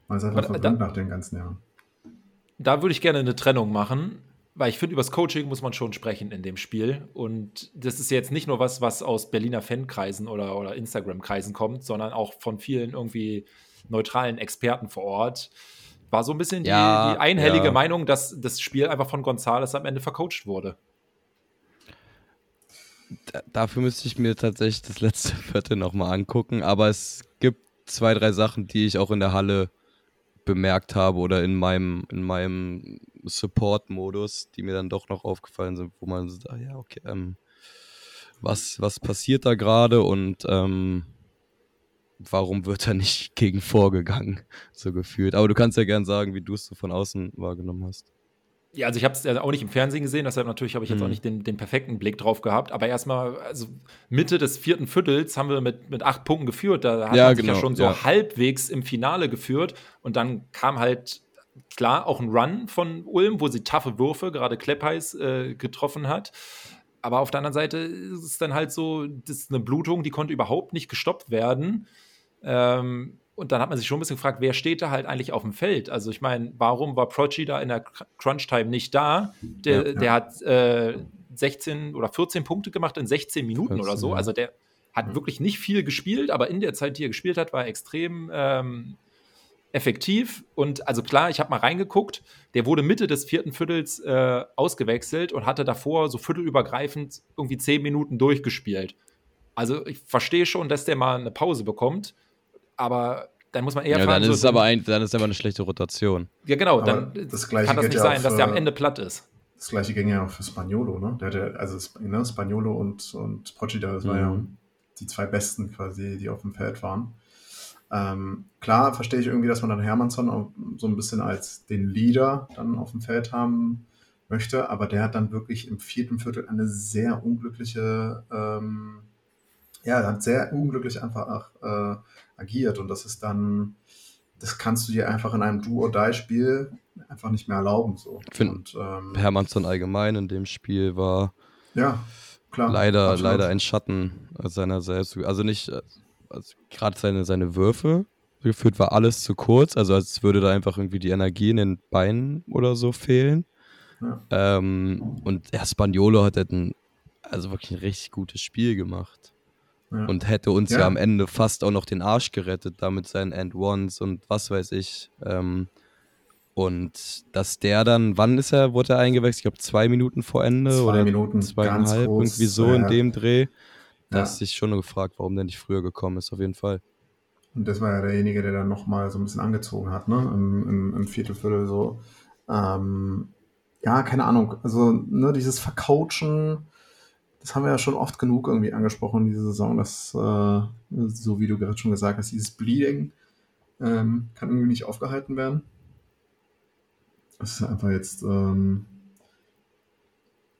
Man ist einfach verwöhnt nach den ganzen Jahren. Da würde ich gerne eine Trennung machen, weil ich finde, über das Coaching muss man schon sprechen in dem Spiel. Und das ist jetzt nicht nur was, was aus Berliner Fankreisen oder, oder Instagram-Kreisen kommt, sondern auch von vielen irgendwie neutralen Experten vor Ort. War so ein bisschen ja, die, die, einhellige ja. Meinung, dass das Spiel einfach von Gonzales am Ende vercoacht wurde. Da, dafür müsste ich mir tatsächlich das letzte (laughs) Viertel nochmal angucken, aber es gibt zwei, drei Sachen, die ich auch in der Halle bemerkt habe oder in meinem, in meinem Support-Modus, die mir dann doch noch aufgefallen sind, wo man sagt, ja, okay, ähm, was, was passiert da gerade und ähm, warum wird da nicht gegen vorgegangen, (laughs) so gefühlt. Aber du kannst ja gern sagen, wie du es so von außen wahrgenommen hast. Ja, also ich habe es ja auch nicht im Fernsehen gesehen, deshalb natürlich habe ich jetzt mhm. auch nicht den, den, perfekten Blick drauf gehabt. Aber erstmal, also Mitte des vierten Viertels haben wir mit, mit acht Punkten geführt. Da hat ja, man sich genau, ja schon so ja. halbwegs im Finale geführt. Und dann kam halt, klar, auch ein Run von Ulm, wo sie taffe Würfe, gerade Kleppeis, äh, getroffen hat. Aber auf der anderen Seite ist es dann halt so, das ist eine Blutung, die konnte überhaupt nicht gestoppt werden. Ähm, und dann hat man sich schon ein bisschen gefragt, wer steht da halt eigentlich auf dem Feld? Also ich meine, warum war Prochi da in der Crunch-Time nicht da? Der, ja, ja. der hat äh, 16 oder 14 Punkte gemacht in 16 Minuten oder so. Also der hat ja. wirklich nicht viel gespielt, aber in der Zeit, die er gespielt hat, war er extrem ähm, effektiv. Und also klar, ich habe mal reingeguckt, der wurde Mitte des vierten Viertels äh, ausgewechselt und hatte davor so viertelübergreifend irgendwie 10 Minuten durchgespielt. Also ich verstehe schon, dass der mal eine Pause bekommt aber dann muss man eher ja, fragen, dann ist so, es aber ein, dann ist aber eine schlechte Rotation. Ja, genau, dann das kann das nicht sein, für, dass der am Ende platt ist. Das gleiche ging ja auch für Spagnolo, ne? Der hatte, also ne, Spagnolo und, und Procida, das mhm. waren ja die zwei besten quasi, die auf dem Feld waren. Ähm, klar verstehe ich irgendwie, dass man dann Hermannsson so ein bisschen als den Leader dann auf dem Feld haben möchte, aber der hat dann wirklich im vierten Viertel eine sehr unglückliche, ähm, ja, hat sehr unglücklich einfach äh, agiert. Und das ist dann, das kannst du dir einfach in einem Do-or-Die-Spiel einfach nicht mehr erlauben. So. Finde, ähm, Hermannsson allgemein in dem Spiel war ja, klar, leider, leider ein Schatten seiner selbst. Also nicht, also gerade seine, seine Würfe geführt war alles zu kurz, also als würde da einfach irgendwie die Energie in den Beinen oder so fehlen. Ja. Ähm, und Herr Spagnolo hat halt ein, also wirklich ein richtig gutes Spiel gemacht und hätte uns ja. ja. am Ende fast auch noch den Arsch gerettet, damit seinen End-Ones und was weiß ich. Ähm, und dass der dann, wann ist er, wurde er eingewechselt? Ich glaube zwei Minuten vor Ende zwei oder Minuten, zweieinhalb, irgendwie so ja. in dem Dreh. Da ja. dich schon gefragt, warum der nicht früher gekommen ist, auf jeden Fall. Und das war ja derjenige, der dann nochmal so ein bisschen angezogen hat, ne? Im, im, im Viertelviertel so. Ähm, ja, keine Ahnung. Also, ne, dieses Vercoachen, das haben wir ja schon oft genug irgendwie angesprochen in dieser Saison, dass, äh, so wie du gerade schon gesagt hast, dieses Bleeding ähm, kann irgendwie nicht aufgehalten werden. Es ist einfach jetzt, ähm,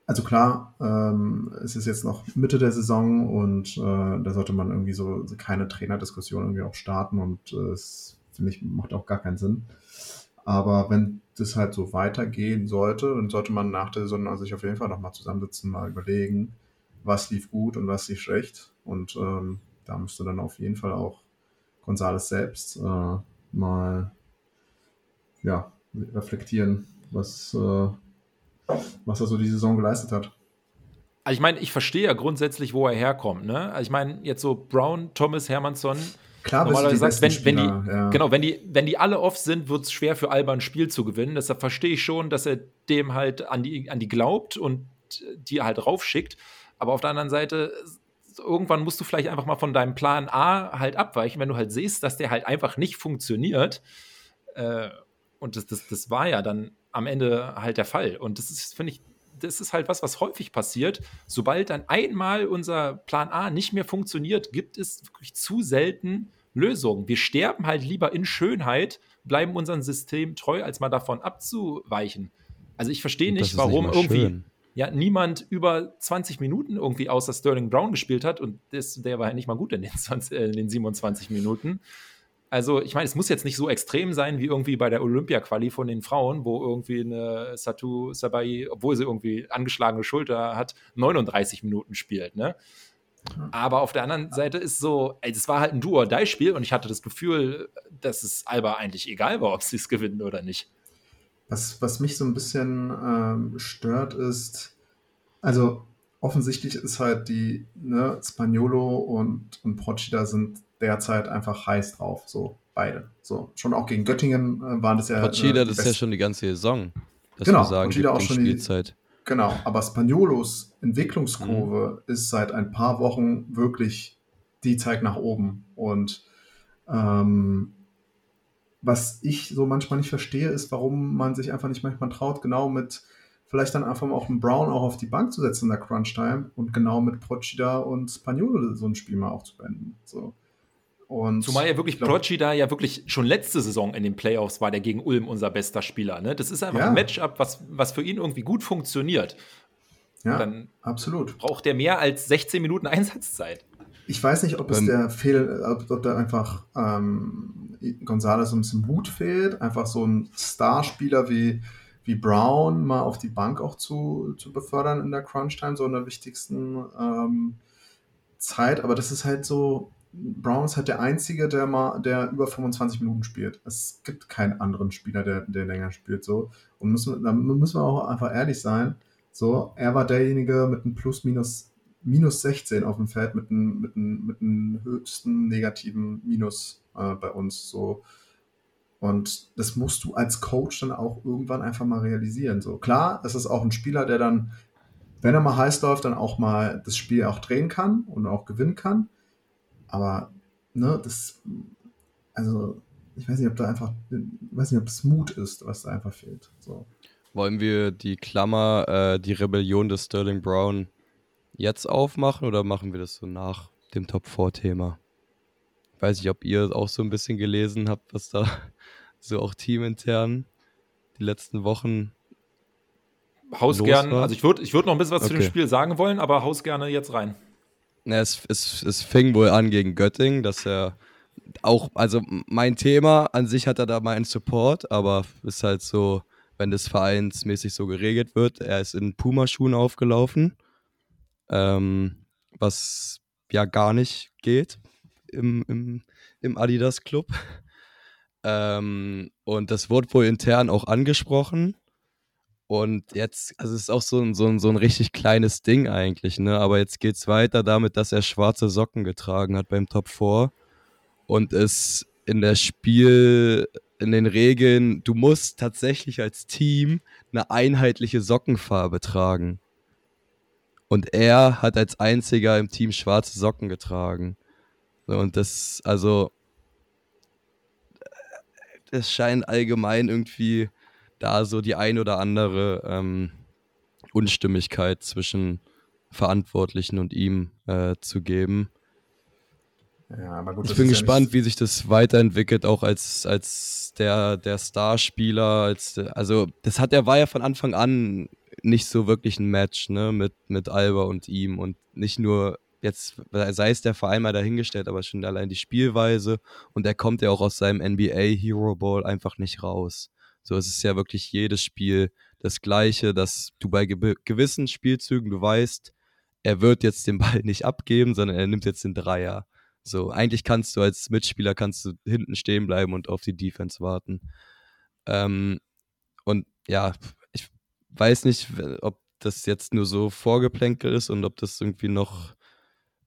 also klar, ähm, es ist jetzt noch Mitte der Saison und äh, da sollte man irgendwie so keine Trainerdiskussion irgendwie auch starten und äh, es, finde ich, macht auch gar keinen Sinn. Aber wenn das halt so weitergehen sollte, dann sollte man nach der Saison also sich auf jeden Fall nochmal zusammensitzen, mal überlegen, was lief gut und was lief schlecht. Und ähm, da müsste dann auf jeden Fall auch Gonzales selbst äh, mal ja, reflektieren, was, äh, was er so die Saison geleistet hat. Also ich meine, ich verstehe ja grundsätzlich, wo er herkommt. Ne? Also ich meine, jetzt so Brown, Thomas, Hermannsson, Klar, normalerweise sagst, wenn, wenn die, ja. genau, wenn die, wenn die alle off sind, wird es schwer für Alba ein Spiel zu gewinnen. Deshalb verstehe ich schon, dass er dem halt an die, an die glaubt und die halt raufschickt. Aber auf der anderen Seite, irgendwann musst du vielleicht einfach mal von deinem Plan A halt abweichen, wenn du halt siehst, dass der halt einfach nicht funktioniert. Äh, und das, das, das war ja dann am Ende halt der Fall. Und das ist, finde ich, das ist halt was, was häufig passiert. Sobald dann einmal unser Plan A nicht mehr funktioniert, gibt es wirklich zu selten Lösungen. Wir sterben halt lieber in Schönheit, bleiben unserem System treu, als mal davon abzuweichen. Also ich verstehe nicht, warum nicht irgendwie. Schön. Ja niemand über 20 Minuten irgendwie außer Sterling Brown gespielt hat und das, der war ja nicht mal gut in den, 20, äh, in den 27 Minuten. Also, ich meine, es muss jetzt nicht so extrem sein wie irgendwie bei der Olympia-Quali von den Frauen, wo irgendwie eine Satu Sabai, obwohl sie irgendwie angeschlagene Schulter hat, 39 Minuten spielt, ne? Aber auf der anderen Seite ist so, es war halt ein Do-or-Die-Spiel und ich hatte das Gefühl, dass es Alba eigentlich egal war, ob sie es gewinnen oder nicht. Was, was mich so ein bisschen ähm, stört, ist, also offensichtlich ist halt die, ne, Spaniolo und, und Procida sind derzeit einfach heiß drauf, so beide. So, schon auch gegen Göttingen äh, waren das ja. Procida, äh, das ist ja schon die ganze Saison. Dass genau, wir sagen, Procida auch schon Spielzeit. Die, genau, aber Spaniolos Entwicklungskurve mhm. ist seit ein paar Wochen wirklich, die zeigt nach oben. Und ähm, was ich so manchmal nicht verstehe, ist, warum man sich einfach nicht manchmal traut, genau mit vielleicht dann einfach mal auch einen Brown auch auf die Bank zu setzen in der Crunch-Time und genau mit Procida und Spagnolo so ein Spiel mal auch zu beenden. So. Und Zumal ja wirklich Prodigy da ja wirklich schon letzte Saison in den Playoffs war, der gegen Ulm unser bester Spieler. Ne? Das ist einfach ja. ein Matchup, was, was für ihn irgendwie gut funktioniert. Ja, dann absolut. Braucht er mehr als 16 Minuten Einsatzzeit. Ich weiß nicht, ob es ähm, der Fehl, ob, ob da einfach ähm, González ein bisschen Mut fehlt, einfach so ein Starspieler wie, wie Brown mal auf die Bank auch zu, zu befördern in der Crunch-Time, so in der wichtigsten ähm, Zeit. Aber das ist halt so, Brown ist halt der Einzige, der mal, der über 25 Minuten spielt. Es gibt keinen anderen Spieler, der, der länger spielt. So. Und müssen, da müssen wir auch einfach ehrlich sein. So, er war derjenige mit einem Plus minus, minus 16 auf dem Feld, mit einem, mit mit höchsten negativen Minus äh, bei uns. So. Und das musst du als Coach dann auch irgendwann einfach mal realisieren. So klar, es ist auch ein Spieler, der dann, wenn er mal heiß läuft, dann auch mal das Spiel auch drehen kann und auch gewinnen kann. Aber, ne, das, also, ich weiß nicht, ob da einfach, ich weiß nicht, ob es Mut ist, was da einfach fehlt. So. Wollen wir die Klammer, äh, die Rebellion des Sterling Brown jetzt aufmachen oder machen wir das so nach dem Top 4-Thema? Weiß ich, ob ihr auch so ein bisschen gelesen habt, was da (laughs) so auch teamintern die letzten Wochen Haus gern, also ich würde ich würd noch ein bisschen was okay. zu dem Spiel sagen wollen, aber haus gerne jetzt rein. Ja, es, es, es fing wohl an gegen Göttingen, dass er auch, also mein Thema an sich hat er da meinen Support, aber ist halt so, wenn das vereinsmäßig so geregelt wird. Er ist in Pumaschuhen aufgelaufen, ähm, was ja gar nicht geht im, im, im Adidas Club. (laughs) Ähm, und das wurde wohl intern auch angesprochen. Und jetzt, also es ist auch so ein, so ein, so ein richtig kleines Ding eigentlich, ne? Aber jetzt geht es weiter damit, dass er schwarze Socken getragen hat beim Top 4 und es in der Spiel, in den Regeln, du musst tatsächlich als Team eine einheitliche Sockenfarbe tragen. Und er hat als einziger im Team schwarze Socken getragen. Und das, also, es scheint allgemein irgendwie da so die ein oder andere ähm, Unstimmigkeit zwischen Verantwortlichen und ihm äh, zu geben. Ja, aber gut, ich bin gespannt, ja wie sich das weiterentwickelt, auch als, als der, der Starspieler. Als, also, das hat er war ja von Anfang an nicht so wirklich ein Match, ne, mit, mit Alba und ihm. Und nicht nur jetzt, sei es der Verein mal dahingestellt, aber schon allein die Spielweise. Und er kommt ja auch aus seinem NBA Hero Ball einfach nicht raus. So, es ist ja wirklich jedes Spiel das Gleiche, dass du bei ge gewissen Spielzügen, du weißt, er wird jetzt den Ball nicht abgeben, sondern er nimmt jetzt den Dreier. So, eigentlich kannst du als Mitspieler kannst du hinten stehen bleiben und auf die Defense warten. Ähm, und ja, weiß nicht, ob das jetzt nur so Vorgeplänkel ist und ob das irgendwie noch,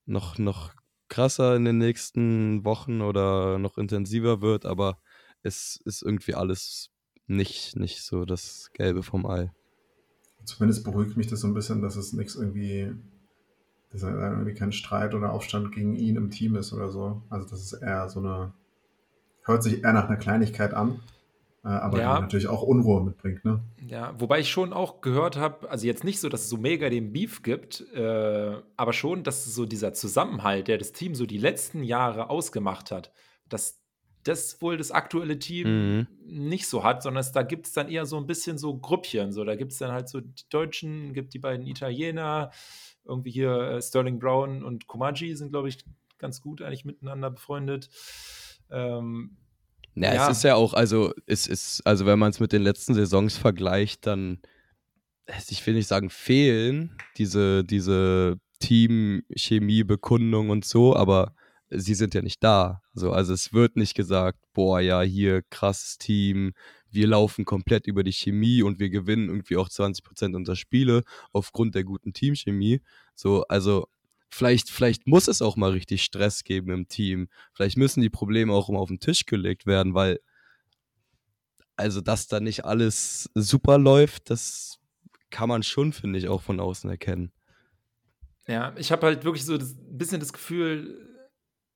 noch, noch krasser in den nächsten Wochen oder noch intensiver wird, aber es ist irgendwie alles nicht, nicht so das Gelbe vom Ei. Zumindest beruhigt mich das so ein bisschen, dass es nichts irgendwie, dass irgendwie kein Streit oder Aufstand gegen ihn im Team ist oder so. Also das ist eher so eine, hört sich eher nach einer Kleinigkeit an, aber ja. die natürlich auch Unruhe mitbringt, ne? Ja, wobei ich schon auch gehört habe, also jetzt nicht so, dass es so mega den Beef gibt, äh, aber schon, dass so dieser Zusammenhalt, der das Team so die letzten Jahre ausgemacht hat, dass das wohl das aktuelle Team mhm. nicht so hat, sondern es, da gibt es dann eher so ein bisschen so Grüppchen. So, da gibt es dann halt so die Deutschen, gibt die beiden Italiener, irgendwie hier äh, Sterling Brown und Komaji sind, glaube ich, ganz gut eigentlich miteinander befreundet. Ähm, ja, ja, es ist ja auch, also es ist, also wenn man es mit den letzten Saisons vergleicht, dann, ich will nicht sagen, fehlen diese, diese Team-Chemie-Bekundung und so, aber sie sind ja nicht da. So, also es wird nicht gesagt, boah, ja, hier krasses Team, wir laufen komplett über die Chemie und wir gewinnen irgendwie auch 20% unserer Spiele aufgrund der guten Teamchemie. So, also vielleicht, vielleicht muss es auch mal richtig Stress geben im Team. Vielleicht müssen die Probleme auch mal auf den Tisch gelegt werden, weil also dass da nicht alles super läuft, das kann man schon, finde ich, auch von außen erkennen. Ja, ich habe halt wirklich so ein bisschen das Gefühl,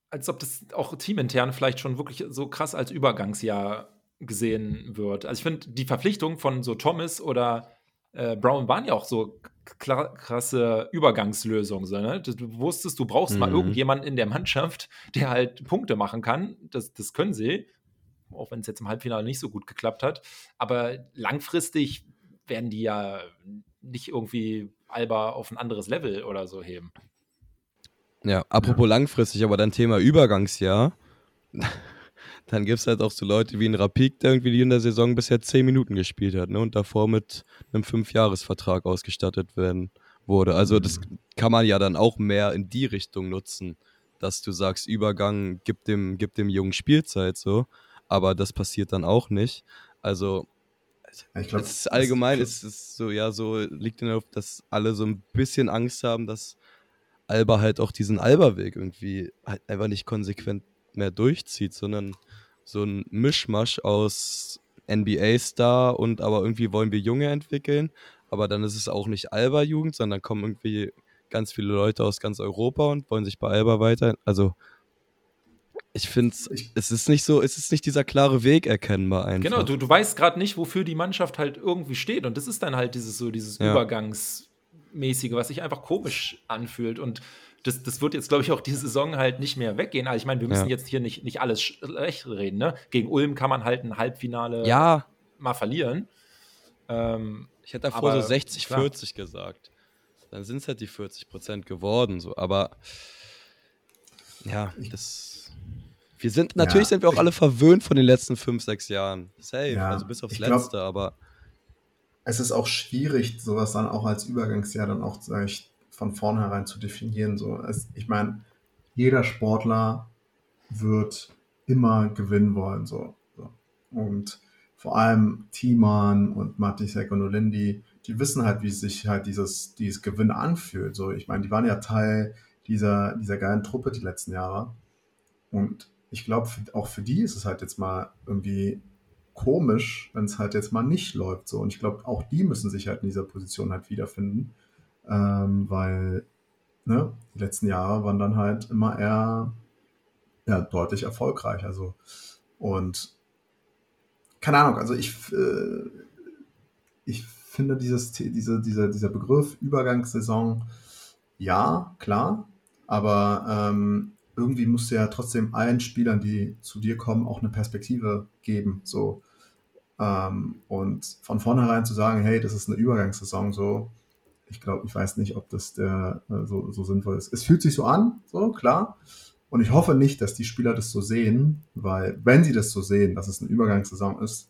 als ob das auch teamintern vielleicht schon wirklich so krass als Übergangsjahr gesehen wird. Also ich finde, die Verpflichtung von so Thomas oder äh, Brown waren ja auch so krasse Übergangslösungen. So, ne? Du wusstest, du brauchst mhm. mal irgendjemanden in der Mannschaft, (laughs) der halt Punkte machen kann. Das, das können sie, auch wenn es jetzt im Halbfinale nicht so gut geklappt hat. Aber langfristig werden die ja nicht irgendwie Alba auf ein anderes Level oder so heben. Ja, apropos langfristig, aber dann Thema Übergangsjahr. Dann gibt es halt auch so Leute wie ein Rapik, der irgendwie in der Saison bisher 10 Minuten gespielt hat ne, und davor mit einem Fünfjahresvertrag ausgestattet werden wurde. Also das kann man ja dann auch mehr in die Richtung nutzen, dass du sagst, Übergang gibt dem, gibt dem Jungen Spielzeit so, aber das passiert dann auch nicht. Also glaub, es ist allgemein, es ist so, ja, so liegt in der Luft, dass alle so ein bisschen Angst haben, dass Alba halt auch diesen Alba-Weg irgendwie halt einfach nicht konsequent mehr durchzieht, sondern so ein Mischmasch aus NBA-Star und aber irgendwie wollen wir Junge entwickeln, aber dann ist es auch nicht Alba-Jugend, sondern kommen irgendwie ganz viele Leute aus ganz Europa und wollen sich bei Alba weiter. Also ich finde, es ist nicht so, es ist nicht dieser klare Weg erkennbar einfach. Genau, du, du weißt gerade nicht, wofür die Mannschaft halt irgendwie steht. Und das ist dann halt dieses so, dieses ja. Übergangs- mäßige, was sich einfach komisch anfühlt. Und das, das wird jetzt, glaube ich, auch die Saison halt nicht mehr weggehen. Also ich meine, wir müssen ja. jetzt hier nicht, nicht alles schlecht reden. Ne? Gegen Ulm kann man halt ein Halbfinale ja. mal verlieren. Ähm, ich hätte davor aber, so 60, klar. 40 gesagt. Dann sind es halt die 40 Prozent geworden. So. Aber ja, das. Wir sind, natürlich ja, sind wir auch alle verwöhnt von den letzten fünf, sechs Jahren. Safe, ja, also bis aufs Letzte, glaub, aber es ist auch schwierig, sowas dann auch als Übergangsjahr dann auch sag ich, von vornherein zu definieren. So, es, ich meine, jeder Sportler wird immer gewinnen wollen. So, so. Und vor allem Timan und Matisek und Olindi, die wissen halt, wie sich halt dieses, dieses Gewinn anfühlt. So, ich meine, die waren ja Teil dieser, dieser geilen Truppe die letzten Jahre. Und ich glaube, auch für die ist es halt jetzt mal irgendwie komisch, wenn es halt jetzt mal nicht läuft. So. Und ich glaube, auch die müssen sich halt in dieser Position halt wiederfinden, ähm, weil ne, die letzten Jahre waren dann halt immer eher ja, deutlich erfolgreich. Also, und keine Ahnung, also ich, äh, ich finde dieses, diese, dieser, dieser Begriff Übergangssaison, ja, klar, aber ähm, irgendwie musst du ja trotzdem allen Spielern, die zu dir kommen, auch eine Perspektive geben. So. Ähm, und von vornherein zu sagen, hey, das ist eine Übergangssaison, so, ich glaube, ich weiß nicht, ob das der äh, so, so sinnvoll ist. Es fühlt sich so an, so, klar. Und ich hoffe nicht, dass die Spieler das so sehen, weil wenn sie das so sehen, dass es eine Übergangssaison ist,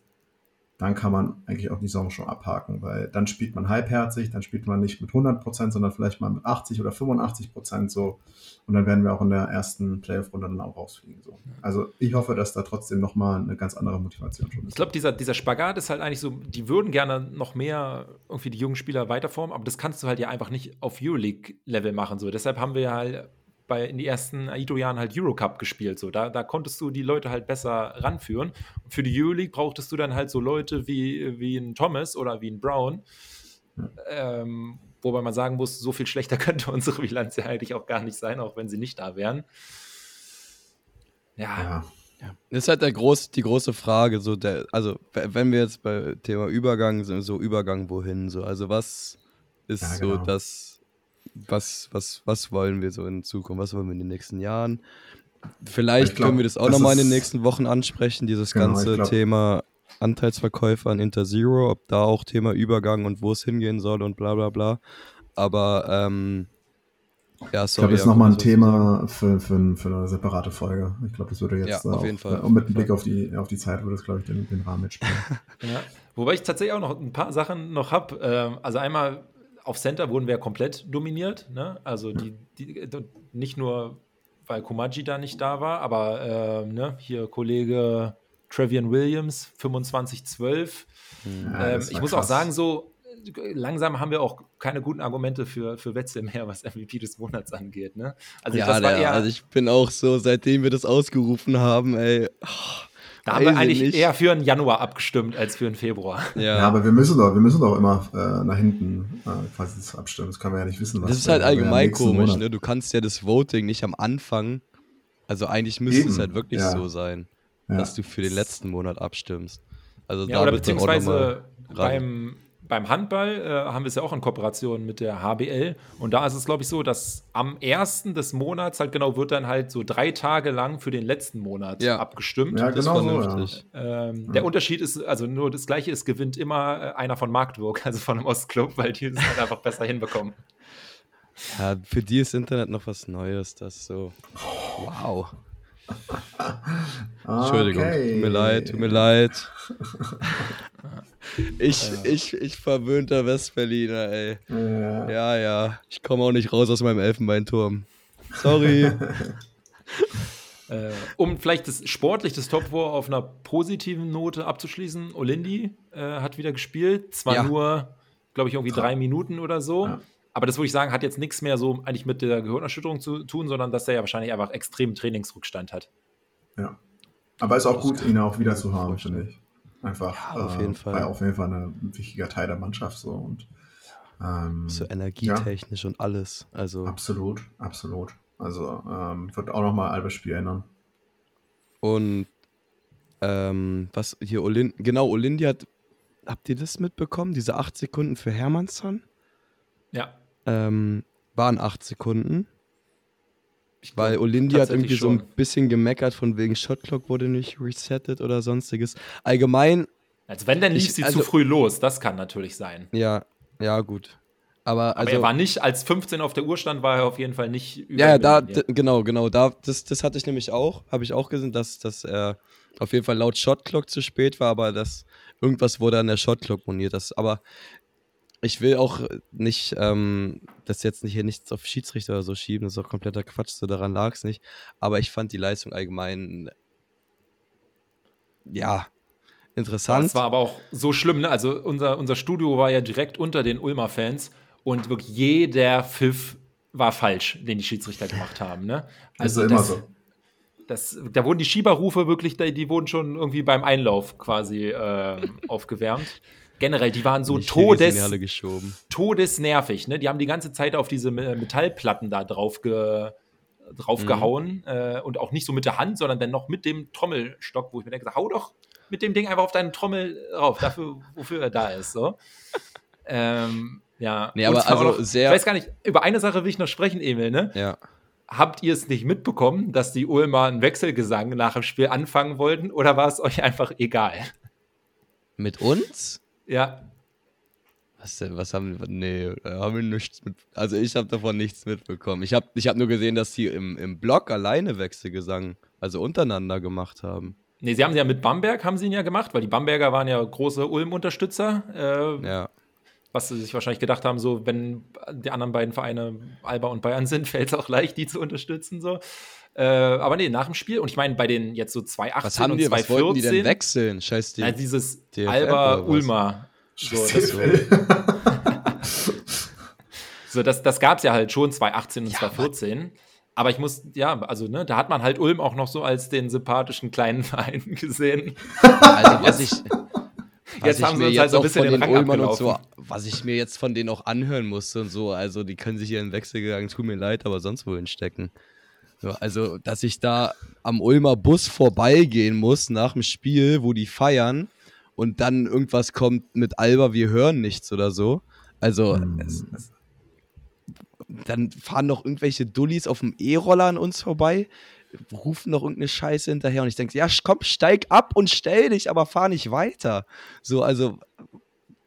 dann kann man eigentlich auch die Saison schon abhaken, weil dann spielt man halbherzig, dann spielt man nicht mit 100 Prozent, sondern vielleicht mal mit 80 oder 85 Prozent so. Und dann werden wir auch in der ersten Playoff-Runde dann auch rausfliegen. So. Also ich hoffe, dass da trotzdem nochmal eine ganz andere Motivation schon ist. Ich glaube, dieser, dieser Spagat ist halt eigentlich so, die würden gerne noch mehr irgendwie die jungen Spieler weiterformen, aber das kannst du halt ja einfach nicht auf Euroleague-Level machen. So. Deshalb haben wir halt bei, in die ersten Aito-Jahren halt Eurocup gespielt. So. Da, da konntest du die Leute halt besser ranführen. Und für die Euroleague brauchtest du dann halt so Leute wie, wie ein Thomas oder wie ein Brown. Ähm, wobei man sagen muss, so viel schlechter (laughs) könnte unsere Bilanz ja eigentlich auch gar nicht sein, auch wenn sie nicht da wären. Ja. ja. Ja. Das ist halt der groß, die große Frage, so der, also wenn wir jetzt bei Thema Übergang sind, so Übergang wohin, so, also was ist ja, genau. so das, was, was, was wollen wir so in Zukunft, was wollen wir in den nächsten Jahren? Vielleicht glaub, können wir das auch nochmal in den nächsten Wochen ansprechen, dieses genau, ganze glaub, Thema Anteilsverkäufer an Interzero, ob da auch Thema Übergang und wo es hingehen soll und bla bla bla. Aber ähm, ja, sorry. Ich glaube, das ist nochmal ein Thema für, für, für, eine separate Folge. Ich glaube, das würde jetzt ja, auf jeden Fall. Und mit Blick auf die, auf die Zeit würde es, glaube ich, den, den Rahmen mitspielen. (laughs) ja. Wobei ich tatsächlich auch noch ein paar Sachen noch habe. Ähm, also einmal auf Center wurden wir komplett dominiert. Ne? Also die, die, nicht nur, weil Komaji da nicht da war, aber äh, ne? hier Kollege Trevian Williams, 25-12. Ja, ähm, ich muss krass. auch sagen, so langsam haben wir auch keine guten Argumente für, für Wetzel mehr, was MVP des Monats angeht. Ne? Also, ja, der, eher, also ich bin auch so, seitdem wir das ausgerufen haben, ey. Oh, da haben wir eigentlich nicht. eher für einen Januar abgestimmt als für einen Februar. Ja, ja aber wir müssen doch, wir müssen doch immer äh, nach hinten äh, quasi das abstimmen. Das kann man ja nicht wissen. Was das ist halt allgemein komisch, ne? Du kannst ja das Voting nicht am Anfang. Also eigentlich müsste Eben. es halt wirklich ja. so sein, ja. dass du für den letzten Monat abstimmst. Also ja, da oder beziehungsweise beim beim Handball äh, haben wir es ja auch in Kooperation mit der HBL. Und da ist es, glaube ich, so, dass am ersten des Monats halt genau wird dann halt so drei Tage lang für den letzten Monat ja. abgestimmt. Ja, genau so, ja. ähm, ja. Der Unterschied ist, also nur das Gleiche, es gewinnt immer äh, einer von Magdeburg, (laughs) also von einem Ostclub, weil die es halt einfach besser hinbekommen. Ja, für die ist Internet noch was Neues, das so. Wow. (laughs) Entschuldigung, okay. tut mir leid, tut mir leid. (laughs) Ich, ja. ich, ich verwöhnter Westberliner, ey. Ja, ja. ja. Ich komme auch nicht raus aus meinem Elfenbeinturm. Sorry. (laughs) äh, um vielleicht das sportlich das Top War auf einer positiven Note abzuschließen, Olindi äh, hat wieder gespielt. Zwar ja. nur, glaube ich, irgendwie drei Minuten oder so. Aber das würde ich sagen, hat jetzt nichts mehr so eigentlich mit der Gehirnerschütterung zu tun, sondern dass er ja wahrscheinlich einfach extremen Trainingsrückstand hat. Ja. Aber ist auch gut, ihn auch wieder zu haben, finde ich. Einfach. Ja, auf jeden äh, Fall. War auf jeden Fall ein wichtiger Teil der Mannschaft so und ähm, so energietechnisch ja. und alles. Also absolut, absolut. Also ähm, wird auch noch mal Albers Spiel ändern. Und ähm, was hier Olin genau Olindi hat, habt ihr das mitbekommen? Diese acht Sekunden für Hermannsson? Ja. Ähm, waren acht Sekunden. Ich Weil Olindi hat irgendwie schon. so ein bisschen gemeckert, von wegen Shotclock wurde nicht resettet oder sonstiges. Allgemein. Also wenn, dann lief ich, sie also, zu früh los. Das kann natürlich sein. Ja, ja, gut. Aber, also, Aber er war nicht, als 15 auf der Uhr stand, war er auf jeden Fall nicht über. Ja, da, genau, genau. Da, das, das hatte ich nämlich auch, habe ich auch gesehen, dass, dass er auf jeden Fall laut Shotclock zu spät war, aber dass irgendwas wurde an der Shotclock moniert. Das, aber ich will auch nicht, ähm, das jetzt nicht hier nichts auf Schiedsrichter oder so schieben, das ist auch kompletter Quatsch, so daran lag es nicht. Aber ich fand die Leistung allgemein, ja, interessant. Das war aber auch so schlimm, ne? Also unser, unser Studio war ja direkt unter den Ulmer-Fans und wirklich jeder Pfiff war falsch, den die Schiedsrichter gemacht haben, ne? Also das, immer so. Das, da wurden die Schieberrufe wirklich, die wurden schon irgendwie beim Einlauf quasi äh, aufgewärmt generell, die waren so die todes, todesnervig. Ne? Die haben die ganze Zeit auf diese Metallplatten da drauf, ge, drauf mhm. gehauen äh, und auch nicht so mit der Hand, sondern dann noch mit dem Trommelstock, wo ich mir denke, hau doch mit dem Ding einfach auf deine Trommel rauf, dafür, wofür er da ist. So. (laughs) ähm, ja, nee, aber also noch, sehr. Ich weiß gar nicht, über eine Sache will ich noch sprechen, Emil, ne? Ja. Habt ihr es nicht mitbekommen, dass die Ulmer einen Wechselgesang nach dem Spiel anfangen wollten oder war es euch einfach egal? Mit uns? Ja. Was denn, was haben wir, nee, haben wir nichts mit, also ich habe davon nichts mitbekommen. Ich habe ich hab nur gesehen, dass die im, im Blog alleine Wechselgesang, also untereinander gemacht haben. Nee, sie haben sie ja mit Bamberg, haben sie ihn ja gemacht, weil die Bamberger waren ja große Ulm-Unterstützer. Äh, ja. Was sie sich wahrscheinlich gedacht haben, so, wenn die anderen beiden Vereine Alba und Bayern sind, (laughs) fällt es auch leicht, die zu unterstützen, so. Äh, aber nee, nach dem Spiel. Und ich meine, bei den jetzt so 2,18 was haben die, und 2,14. Was wollten die denn wechseln? Scheiß die. Ja, dieses Alba-Ulmer. So, das, (laughs) so. das, das gab es ja halt schon 2018 und ja, 2014. Aber ich muss, ja, also, ne, da hat man halt Ulm auch noch so als den sympathischen kleinen (laughs) Verein gesehen. Also, was ich. (laughs) Was jetzt haben sie uns halt so ein bisschen den, den Rang und so, was ich mir jetzt von denen auch anhören musste und so, also die können sich ihren Wechsel gegangen, tut mir leid, aber sonst wohin stecken. So, also, dass ich da am Ulmer Bus vorbeigehen muss nach dem Spiel, wo die feiern und dann irgendwas kommt mit Alba, wir hören nichts oder so. Also, mhm. es, es, dann fahren noch irgendwelche Dullis auf dem E-Roller an uns vorbei. rufen noch irgendeine Scheiße hinterher und ich denke, ja, komm, steig ab und stell dich, aber fahr nicht weiter. So, also,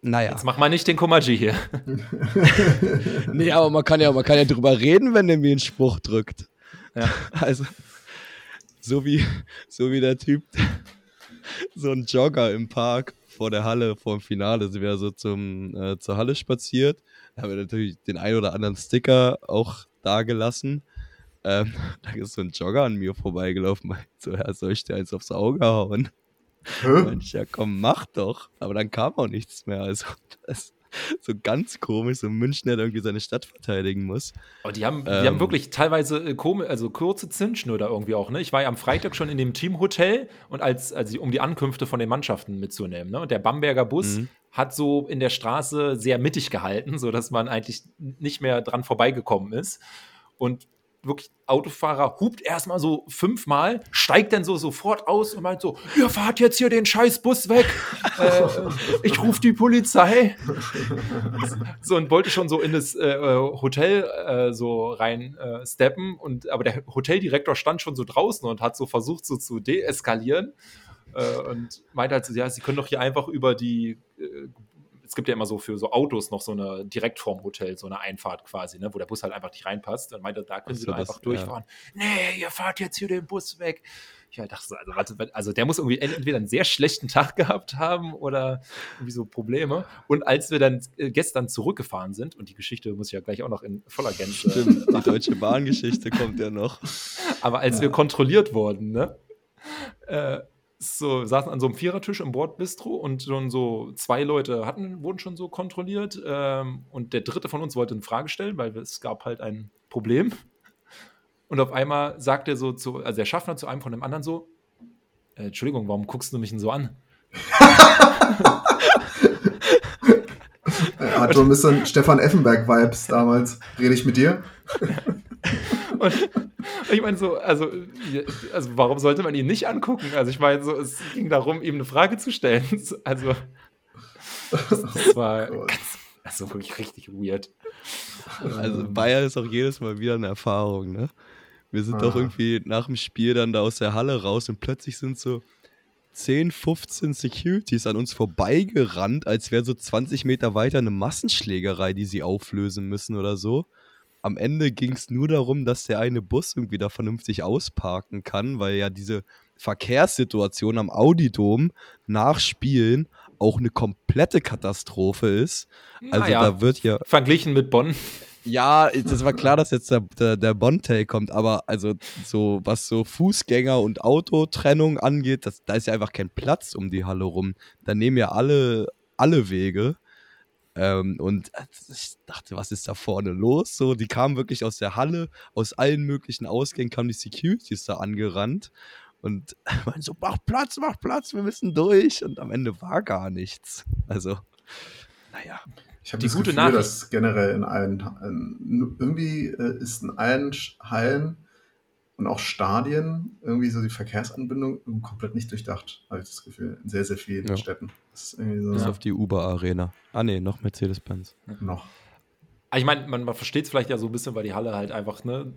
naja. Jetzt mach mal nicht den Komaji hier. (laughs) nee, aber man kann ja, man kann ja drüber reden, wenn der mir einen Spruch drückt. Ja. (laughs) Also, so wie, so wie der Typ, (laughs) so ein Jogger im Park vor der Halle, vor dem Finale, sind wir so zum, äh, zur Halle spaziert. Da haben wir natürlich den ein oder anderen Sticker auch da gelassen. Ähm, (laughs) da ist so ein Jogger an mir vorbeigelaufen, meinte so, ja, soll ich dir eins aufs Auge hauen? Mensch, ja komm, mach doch. Aber dann kam auch nichts mehr. Also das, so ganz komisch, so Münchner, der irgendwie seine Stadt verteidigen muss. Aber die haben, ähm, die haben ähm. wirklich teilweise äh, also kurze Zündschnur da irgendwie auch. Ne? Ich war ja am Freitag schon in dem Teamhotel und als, als um die Ankünfte von den Mannschaften mitzunehmen. Ne? Und der Bamberger Bus mhm. hat so in der Straße sehr mittig gehalten, sodass man eigentlich nicht mehr dran vorbeigekommen ist. Und wirklich Autofahrer hupt erstmal so fünfmal, steigt dann so sofort aus und meint so, ihr fahrt jetzt hier den scheiß Bus weg. (laughs) äh, ich rufe die Polizei. so und wollte schon so in das äh, Hotel äh, so rein äh, steppen und aber der Hoteldirektor stand schon so draußen und hat so versucht so zu deeskalieren äh, und meinte halt so, ja, sie können doch hier einfach über die äh, es gibt ja immer so für so Autos noch so eine direkt vorm Hotel, so eine Einfahrt quasi, ne, wo der Bus halt einfach nicht reinpasst. Dann meinte, da können Sie doch einfach durchfahren. Ja. Nee, ihr fahrt jetzt hier den Bus weg. Ich halt dachte so, also, warte, also der muss irgendwie entweder einen sehr schlechten Tag (laughs) gehabt haben oder irgendwie so Probleme. Und als wir dann äh, gestern zurückgefahren sind, und die Geschichte muss ich ja gleich auch noch in voller Gänze. Stimmt, die (laughs) Deutsche Bahngeschichte kommt ja noch. Aber als ja. wir kontrolliert wurden, ne? Äh, so, saßen an so einem Vierertisch im Bordbistro und schon so zwei Leute hatten, wurden schon so kontrolliert. Ähm, und der dritte von uns wollte eine Frage stellen, weil es gab halt ein Problem. Und auf einmal sagt er so zu, also der Schaffner zu einem von dem anderen so: äh, Entschuldigung, warum guckst du mich denn so an? (laughs) hat so ein bisschen Stefan Effenberg-Vibes damals. Rede ich mit dir? (laughs) und ich meine so, also, also warum sollte man ihn nicht angucken? Also ich meine so, es ging darum, ihm eine Frage zu stellen. (laughs) Also das, war (laughs) oh ganz, also wirklich richtig weird. Also Bayern ist auch jedes Mal wieder eine Erfahrung, ne? Wir sind ah. doch irgendwie nach dem Spiel dann da aus der Halle raus und plötzlich sind so 10, 15 Securities an uns vorbeigerannt, als wäre so 20 Meter weiter eine Massenschlägerei, die sie auflösen müssen oder so am Ende ging es nur darum, dass der eine Bus irgendwie da vernünftig ausparken kann, weil ja diese Verkehrssituation am Audidom nach Spielen auch eine komplette Katastrophe ist. Also naja, da wird ja. Verglichen mit Bonn. Ja, das war klar, dass jetzt der, der, der Bonn-Take kommt, aber also so, was so Fußgänger- und Autotrennung angeht, das, da ist ja einfach kein Platz um die Halle rum. Da nehmen ja alle, alle Wege. Ähm, und ich dachte, was ist da vorne los? So, die kamen wirklich aus der Halle, aus allen möglichen Ausgängen kamen die Securities da angerannt und (laughs) meinen so, mach Platz, mach Platz, wir müssen durch. Und am Ende war gar nichts. Also, naja. Ich habe das gute Gefühl, Nachricht. dass generell in allen, in, irgendwie äh, ist in allen Hallen und auch Stadien irgendwie so die Verkehrsanbindung komplett nicht durchdacht, habe ich das Gefühl, in sehr, sehr vielen ja. Städten. Das ist irgendwie so. Bis auf die Uber-Arena. Ah, nee, noch Mercedes-Benz. Noch. Ah, ich meine, man, man versteht es vielleicht ja so ein bisschen, weil die Halle halt einfach ne,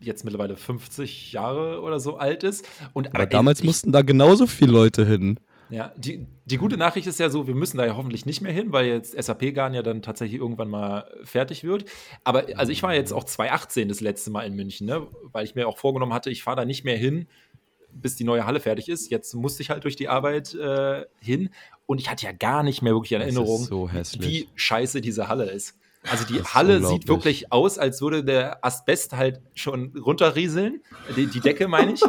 jetzt mittlerweile 50 Jahre oder so alt ist. Und, aber, aber damals ich, mussten da genauso viele Leute hin. Ja, die, die gute Nachricht ist ja so, wir müssen da ja hoffentlich nicht mehr hin, weil jetzt SAP-Garn ja dann tatsächlich irgendwann mal fertig wird. Aber also ich war jetzt auch 2018 das letzte Mal in München, ne? weil ich mir auch vorgenommen hatte, ich fahre da nicht mehr hin, bis die neue Halle fertig ist. Jetzt musste ich halt durch die Arbeit äh, hin und ich hatte ja gar nicht mehr wirklich in Erinnerung, so wie scheiße diese Halle ist. Also die Halle sieht wirklich aus, als würde der Asbest halt schon runterrieseln. Die, die Decke meine ich.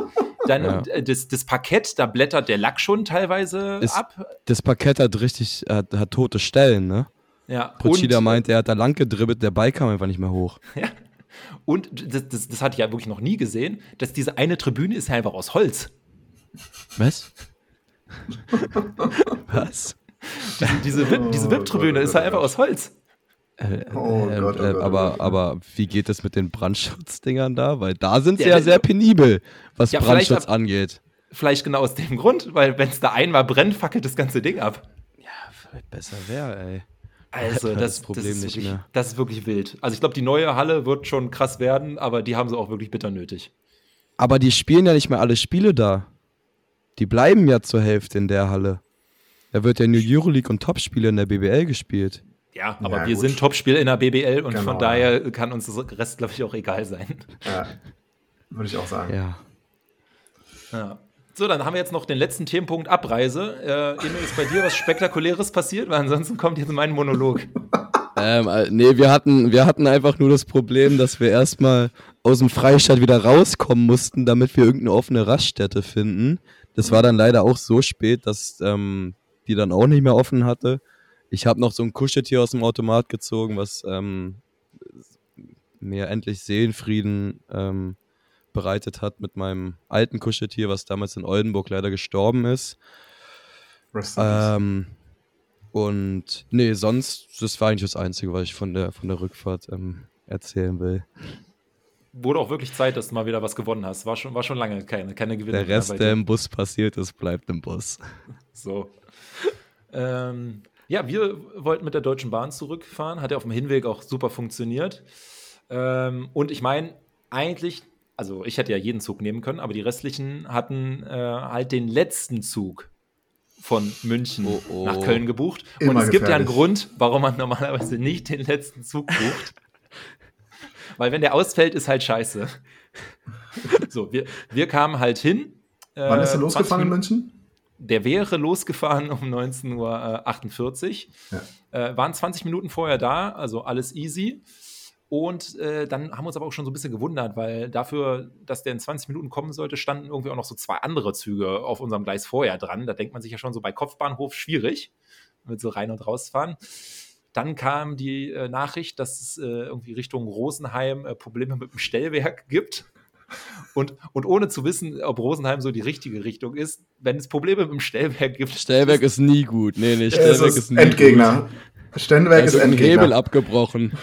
Dann ja. Äh, das, das Parkett, da blättert der Lack schon teilweise Ist, ab. Das Parkett hat richtig, hat, hat tote Stellen, ne? Ja. Puccida meint, er hat da lang gedribbelt, der Ball kam einfach nicht mehr hoch. (laughs) Ja. Und das, das, das hatte ich ja wirklich noch nie gesehen, dass diese eine Tribüne ist ja einfach aus Holz. Was? (laughs) Was? Diese, diese, VIP, diese VIP-Tribüne ist halt einfach aus Holz. Äh, oh äh, Gott, oh äh, Gott, aber, oh aber wie geht es mit den Brandschutzdingern da? Weil da sind sie ja, ja sehr penibel, was ja, Brandschutz vielleicht, angeht. Vielleicht genau aus dem Grund, weil wenn es da einmal brennt, fackelt das ganze Ding ab. Ja, vielleicht besser wäre, ey. Also, (laughs) das, das, Problem das, ist nicht wirklich, mehr. das ist wirklich wild. Also, ich glaube, die neue Halle wird schon krass werden, aber die haben sie auch wirklich bitter nötig. Aber die spielen ja nicht mehr alle Spiele da. Die bleiben ja zur Hälfte in der Halle. Da wird ja nur Euroleague und Topspiele in der BBL gespielt. Ja, aber ja, wir gut. sind Topspiel in der BBL und genau. von daher kann uns das Rest, glaube ich, auch egal sein. Ja, würde ich auch sagen. Ja. ja. So, dann haben wir jetzt noch den letzten Themenpunkt Abreise. Äh, Emil, ist bei dir was Spektakuläres passiert? Weil ansonsten kommt jetzt mein Monolog. (laughs) ähm, äh, nee, wir hatten, wir hatten einfach nur das Problem, dass wir erstmal aus dem Freistaat wieder rauskommen mussten, damit wir irgendeine offene Raststätte finden. Das war dann leider auch so spät, dass ähm, die dann auch nicht mehr offen hatte. Ich habe noch so ein Kuscheltier aus dem Automat gezogen, was ähm, mir endlich Seelenfrieden ähm, bereitet hat mit meinem alten Kuscheltier, was damals in Oldenburg leider gestorben ist. Ähm, und nee, sonst, das war eigentlich das Einzige, was ich von der, von der Rückfahrt ähm, erzählen will. Wurde auch wirklich Zeit, dass du mal wieder was gewonnen hast. War schon, war schon lange keine, keine Gewinne. Der Rest, der im Bus passiert ist, bleibt im Bus. So. (laughs) ähm, ja, wir wollten mit der Deutschen Bahn zurückfahren. Hat ja auf dem Hinweg auch super funktioniert. Ähm, und ich meine, eigentlich also ich hätte ja jeden Zug nehmen können, aber die restlichen hatten äh, halt den letzten Zug von München oh, oh. nach Köln gebucht. Immer und es gefährlich. gibt ja einen Grund, warum man normalerweise nicht den letzten Zug bucht. (laughs) Weil wenn der ausfällt, ist halt scheiße. so, wir, wir kamen halt hin. Äh, Wann ist er losgefahren in München? Der wäre losgefahren um 19.48 Uhr. Ja. Äh, waren 20 Minuten vorher da, also alles easy. Und äh, dann haben wir uns aber auch schon so ein bisschen gewundert, weil dafür, dass der in 20 Minuten kommen sollte, standen irgendwie auch noch so zwei andere Züge auf unserem Gleis vorher dran. Da denkt man sich ja schon so bei Kopfbahnhof schwierig, mit so rein und rausfahren. Dann kam die äh, Nachricht, dass es äh, irgendwie Richtung Rosenheim äh, Probleme mit dem Stellwerk gibt. Und, und ohne zu wissen, ob Rosenheim so die richtige Richtung ist, wenn es Probleme mit dem Stellwerk gibt. (laughs) Stellwerk ist, ist nie gut. Nee, nee, Stellwerk ist, ist nie Endgegner. gut. Stellenwerk ist Endgegner. Hebel abgebrochen.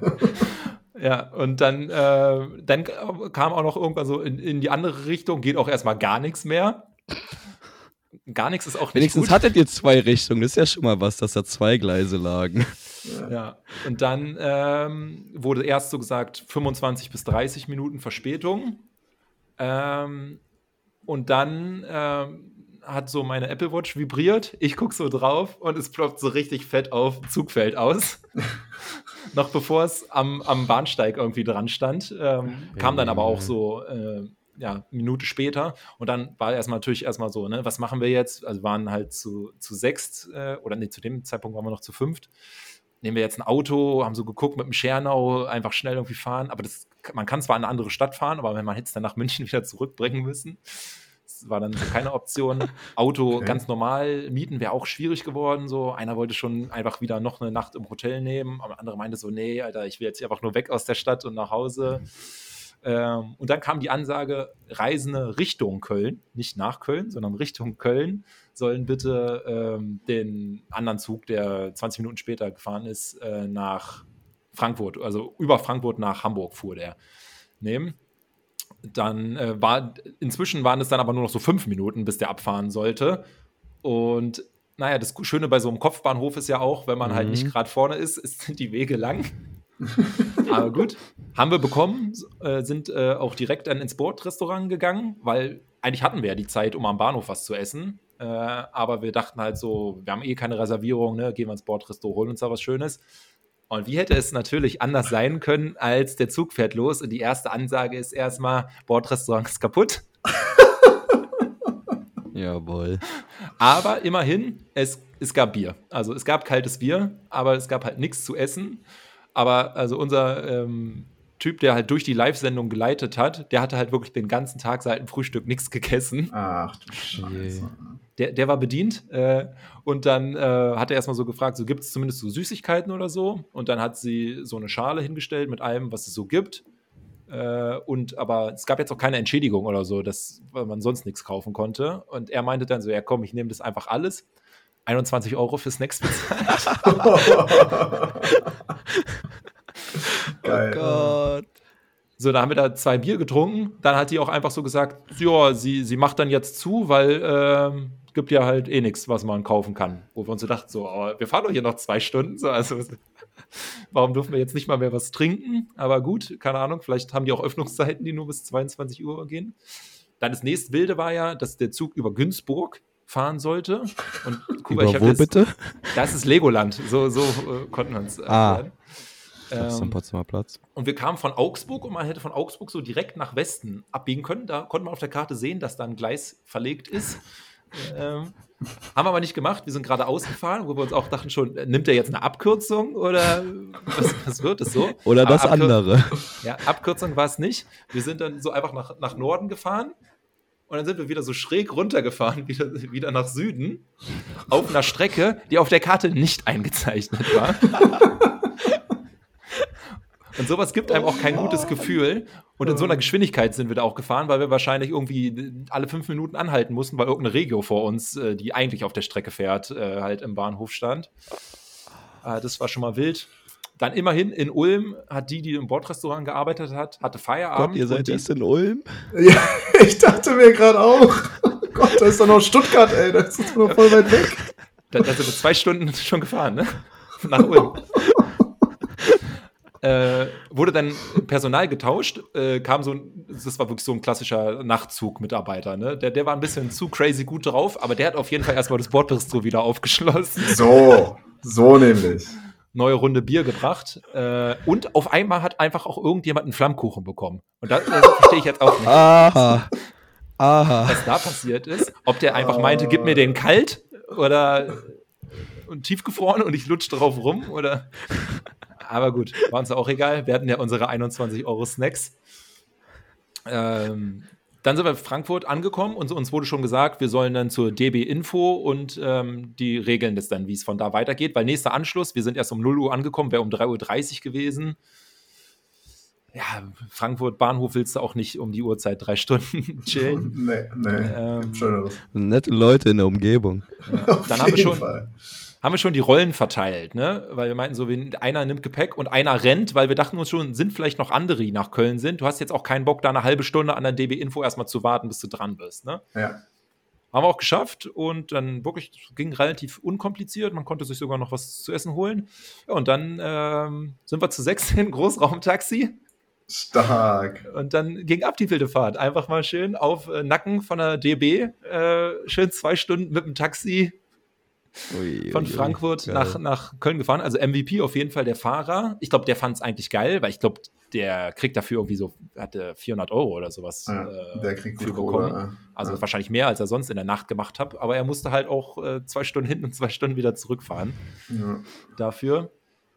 (laughs) ja, und dann, äh, dann kam auch noch irgendwann so in, in die andere Richtung, geht auch erstmal gar nichts mehr. Gar nichts ist auch nicht Wenigstens gut. hattet ihr zwei Richtungen. Das ist ja schon mal was, dass da zwei Gleise lagen. Ja, und dann ähm, wurde erst so gesagt 25 bis 30 Minuten Verspätung. Ähm, und dann ähm, hat so meine Apple Watch vibriert. Ich gucke so drauf und es ploppt so richtig fett auf Zugfeld aus. (laughs) Noch bevor es am, am Bahnsteig irgendwie dran stand. Ähm, kam dann aber auch so äh, ja, Minute später. Und dann war erstmal natürlich erstmal so, ne, was machen wir jetzt? Also waren halt zu, zu sechst, äh, oder nee, zu dem Zeitpunkt waren wir noch zu fünft. Nehmen wir jetzt ein Auto, haben so geguckt mit dem Schernau, einfach schnell irgendwie fahren. Aber das, man kann zwar in eine andere Stadt fahren, aber wenn man jetzt dann nach München (laughs) wieder zurückbringen müssen, war dann so keine Option. Auto okay. ganz normal mieten wäre auch schwierig geworden. So einer wollte schon einfach wieder noch eine Nacht im Hotel nehmen, aber andere meinte so, nee, Alter, ich will jetzt einfach nur weg aus der Stadt und nach Hause. Mhm. Ähm, und dann kam die Ansage, Reisende Richtung Köln, nicht nach Köln, sondern Richtung Köln, sollen bitte ähm, den anderen Zug, der 20 Minuten später gefahren ist, äh, nach Frankfurt, also über Frankfurt nach Hamburg fuhr der, nehmen dann äh, war, inzwischen waren es dann aber nur noch so fünf Minuten, bis der abfahren sollte. Und naja, das Schöne bei so einem Kopfbahnhof ist ja auch, wenn man mhm. halt nicht mhm. gerade vorne ist, ist, sind die Wege lang. (laughs) aber gut, haben wir bekommen, äh, sind äh, auch direkt dann ins Bordrestaurant gegangen, weil eigentlich hatten wir ja die Zeit, um am Bahnhof was zu essen. Äh, aber wir dachten halt so, wir haben eh keine Reservierung, ne? gehen wir ins Bordrestaurant, holen uns da was Schönes. Und wie hätte es natürlich anders sein können, als der Zug fährt los und die erste Ansage ist erstmal, Bordrestaurant ist kaputt. (laughs) Jawohl. Aber immerhin, es, es gab Bier. Also es gab kaltes Bier, aber es gab halt nichts zu essen. Aber also unser ähm, Typ, der halt durch die Live-Sendung geleitet hat, der hatte halt wirklich den ganzen Tag seit dem Frühstück nichts gegessen. Ach du Scheiße. Der, der war bedient äh, und dann äh, hat er erstmal so gefragt, so gibt es zumindest so Süßigkeiten oder so? Und dann hat sie so eine Schale hingestellt mit allem, was es so gibt. Äh, und aber es gab jetzt auch keine Entschädigung oder so, dass man sonst nichts kaufen konnte. Und er meinte dann so, ja komm, ich nehme das einfach alles. 21 Euro für Snacks bezahlt. Geil. Oh Gott. So, da haben wir da zwei Bier getrunken. Dann hat die auch einfach so gesagt, ja, sie, sie macht dann jetzt zu, weil äh, gibt ja halt eh nichts, was man kaufen kann. Wo wir uns so dachten, so, oh, wir fahren doch hier noch zwei Stunden, so, also (laughs) warum dürfen wir jetzt nicht mal mehr was trinken? Aber gut, keine Ahnung, vielleicht haben die auch Öffnungszeiten, die nur bis 22 Uhr gehen. Dann das nächste Wilde war ja, dass der Zug über Günzburg fahren sollte. Und (laughs) Kuba, über ich wo das, bitte? Das ist Legoland, so, so äh, konnten wir uns äh, ah. Das ist am ähm, Potsdamer Platz. Und wir kamen von Augsburg und man hätte von Augsburg so direkt nach Westen abbiegen können. Da konnte man auf der Karte sehen, dass da ein Gleis verlegt ist. (laughs) ähm, haben wir aber nicht gemacht. Wir sind gerade ausgefahren, wo wir uns auch dachten schon, nimmt er jetzt eine Abkürzung oder (laughs) was, was wird es so? Oder das andere. Ja, Abkürzung war es nicht. Wir sind dann so einfach nach, nach Norden gefahren und dann sind wir wieder so schräg runtergefahren, (laughs) wieder, wieder nach Süden, auf einer Strecke, die auf der Karte nicht eingezeichnet war. (laughs) Und sowas gibt einem auch kein gutes Gefühl. Und in so einer Geschwindigkeit sind wir da auch gefahren, weil wir wahrscheinlich irgendwie alle fünf Minuten anhalten mussten, weil irgendeine Regio vor uns, äh, die eigentlich auf der Strecke fährt, äh, halt im Bahnhof stand. Äh, das war schon mal wild. Dann immerhin in Ulm hat die, die im Bordrestaurant gearbeitet hat, hatte Feierabend. Gott, ihr seid erst in Ulm? Ja, (laughs) ich dachte mir gerade auch. (laughs) Gott, da ist doch noch Stuttgart, ey. Das ist doch noch voll weit weg. Da, da sind wir zwei Stunden (laughs) schon gefahren, ne? Nach Ulm äh, wurde dann Personal getauscht, äh, kam so ein, das war wirklich so ein klassischer Nachtzug-Mitarbeiter, ne? Der, der war ein bisschen zu crazy gut drauf, aber der hat auf jeden Fall erstmal das Bordbistro wieder aufgeschlossen. So, so nämlich. Neue Runde Bier gebracht. Äh, und auf einmal hat einfach auch irgendjemand einen Flammkuchen bekommen. Und das, das verstehe ich jetzt auch nicht. Aha. Aha. Was da passiert ist, ob der einfach meinte, gib mir den kalt oder und tiefgefroren und ich lutsche drauf rum oder aber gut, war uns auch egal. Wir hatten ja unsere 21 Euro Snacks. Ähm, dann sind wir in Frankfurt angekommen und uns wurde schon gesagt, wir sollen dann zur DB Info und ähm, die regeln das dann, wie es von da weitergeht. Weil nächster Anschluss, wir sind erst um 0 Uhr angekommen, wäre um 3.30 Uhr gewesen. Ja, Frankfurt Bahnhof willst du auch nicht um die Uhrzeit drei Stunden (laughs) chillen. nee, nee. Ähm, Nette Leute in der Umgebung. (laughs) Ja, dann haben wir schon. Fall haben wir schon die Rollen verteilt, ne? Weil wir meinten so, einer nimmt Gepäck und einer rennt, weil wir dachten uns schon, sind vielleicht noch andere, die nach Köln sind. Du hast jetzt auch keinen Bock, da eine halbe Stunde an der DB Info erstmal zu warten, bis du dran bist, ne? Ja. Haben wir auch geschafft und dann wirklich ging relativ unkompliziert. Man konnte sich sogar noch was zu essen holen. Ja, und dann ähm, sind wir zu sechs (laughs) in Großraumtaxi. Stark. Und dann ging ab die wilde Fahrt. Einfach mal schön auf äh, Nacken von der DB. Äh, schön zwei Stunden mit dem Taxi Ui, von Frankfurt ui, nach, nach Köln gefahren. Also MVP auf jeden Fall der Fahrer. Ich glaube, der fand es eigentlich geil, weil ich glaube, der kriegt dafür irgendwie so, hatte 400 Euro oder sowas ja, äh, der kriegt für bekommen. Kohle, also ja. wahrscheinlich mehr, als er sonst in der Nacht gemacht hat. Aber er musste halt auch äh, zwei Stunden hin und zwei Stunden wieder zurückfahren ja. dafür.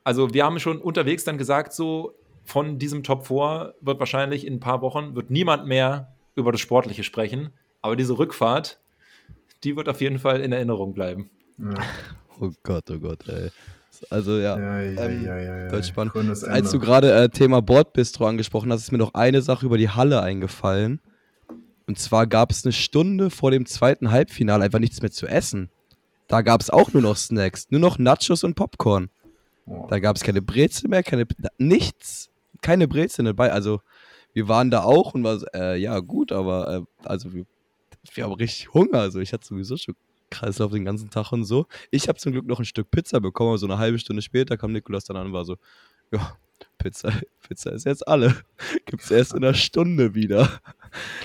Also wir haben schon unterwegs dann gesagt, so von diesem Top 4 wird wahrscheinlich in ein paar Wochen wird niemand mehr über das Sportliche sprechen. Aber diese Rückfahrt, die wird auf jeden Fall in Erinnerung bleiben. Ja. Oh Gott, oh Gott, ey. Also ja, ja, ja, ähm, ja, ja, ja. spannend. Als du gerade äh, Thema Bordbistro angesprochen hast, ist mir noch eine Sache über die Halle eingefallen. Und zwar gab es eine Stunde vor dem zweiten Halbfinale einfach nichts mehr zu essen. Da gab es auch nur noch Snacks, nur noch Nachos und Popcorn. Oh. Da gab es keine Brezel mehr, keine nichts, keine Brezel dabei. Also wir waren da auch und war äh, ja gut, aber äh, also wir, wir haben richtig Hunger. Also ich hatte sowieso schon Kreislauf den ganzen Tag und so. Ich habe zum Glück noch ein Stück Pizza bekommen, aber so eine halbe Stunde später kam Nikolas dann an und war so, ja, Pizza, (laughs) Pizza ist jetzt alle. (laughs) Gibt es erst in einer Stunde wieder.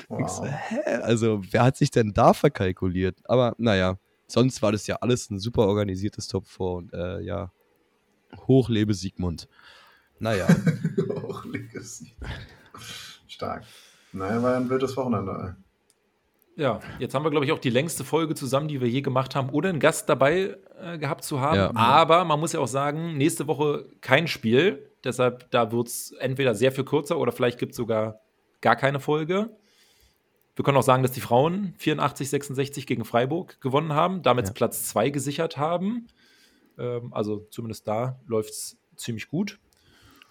Wow. So, hä? Also, wer hat sich denn da verkalkuliert? Aber naja, sonst war das ja alles ein super organisiertes Top 4 und äh, ja, hochlebe Siegmund. Naja. (laughs) hochlebe Siegmund. Stark. Naja, war ja ein wildes Wochenende. Ja, jetzt haben wir, glaube ich, auch die längste Folge zusammen, die wir je gemacht haben, ohne einen Gast dabei äh, gehabt zu haben. Ja. Aber man muss ja auch sagen, nächste Woche kein Spiel. Deshalb, da wird es entweder sehr viel kürzer oder vielleicht gibt es sogar gar keine Folge. Wir können auch sagen, dass die Frauen 84, 66 gegen Freiburg gewonnen haben, damit ja. Platz 2 gesichert haben. Ähm, also zumindest da läuft es ziemlich gut.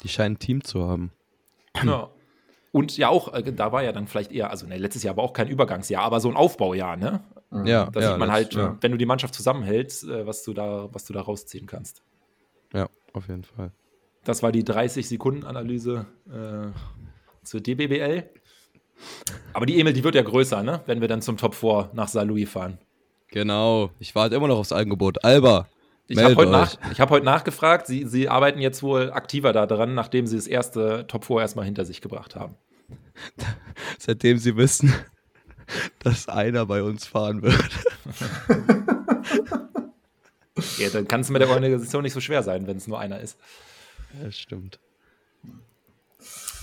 Die scheinen ein Team zu haben. Ja, und ja auch, äh, da war ja dann vielleicht eher, also ne, letztes Jahr war auch kein Übergangsjahr, aber so ein Aufbaujahr, ne? Ja. Da ja, sieht man halt, ja. wenn du die Mannschaft zusammenhältst, äh, was du da, was du da rausziehen kannst. Ja, auf jeden Fall. Das war die 30-Sekunden-Analyse äh, zur DBBL. Aber die Emil, die wird ja größer, ne? Wenn wir dann zum Top 4 nach Saint-Louis fahren. Genau, ich warte immer noch aufs Angebot. Alba, ich habe heute, nach, hab heute nachgefragt. Sie, Sie arbeiten jetzt wohl aktiver daran, nachdem Sie das erste Top 4 erstmal hinter sich gebracht haben. (laughs) Seitdem Sie wissen, (laughs) dass einer bei uns fahren wird. (laughs) ja, dann kann es mit der Organisation nicht so schwer sein, wenn es nur einer ist. Ja, stimmt.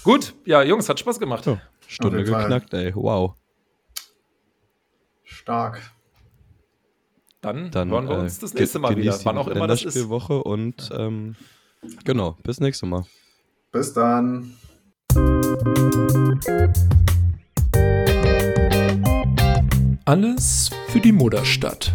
Gut, ja, Jungs, hat Spaß gemacht. Oh, Stunde geknackt, ey. Wow. Stark. Dann, Dann hören wir uns äh, das nächste Mal wieder, wann auch immer das ist. Woche und ähm, genau, bis nächstes Mal. Bis dann. Alles für die Mutterstadt.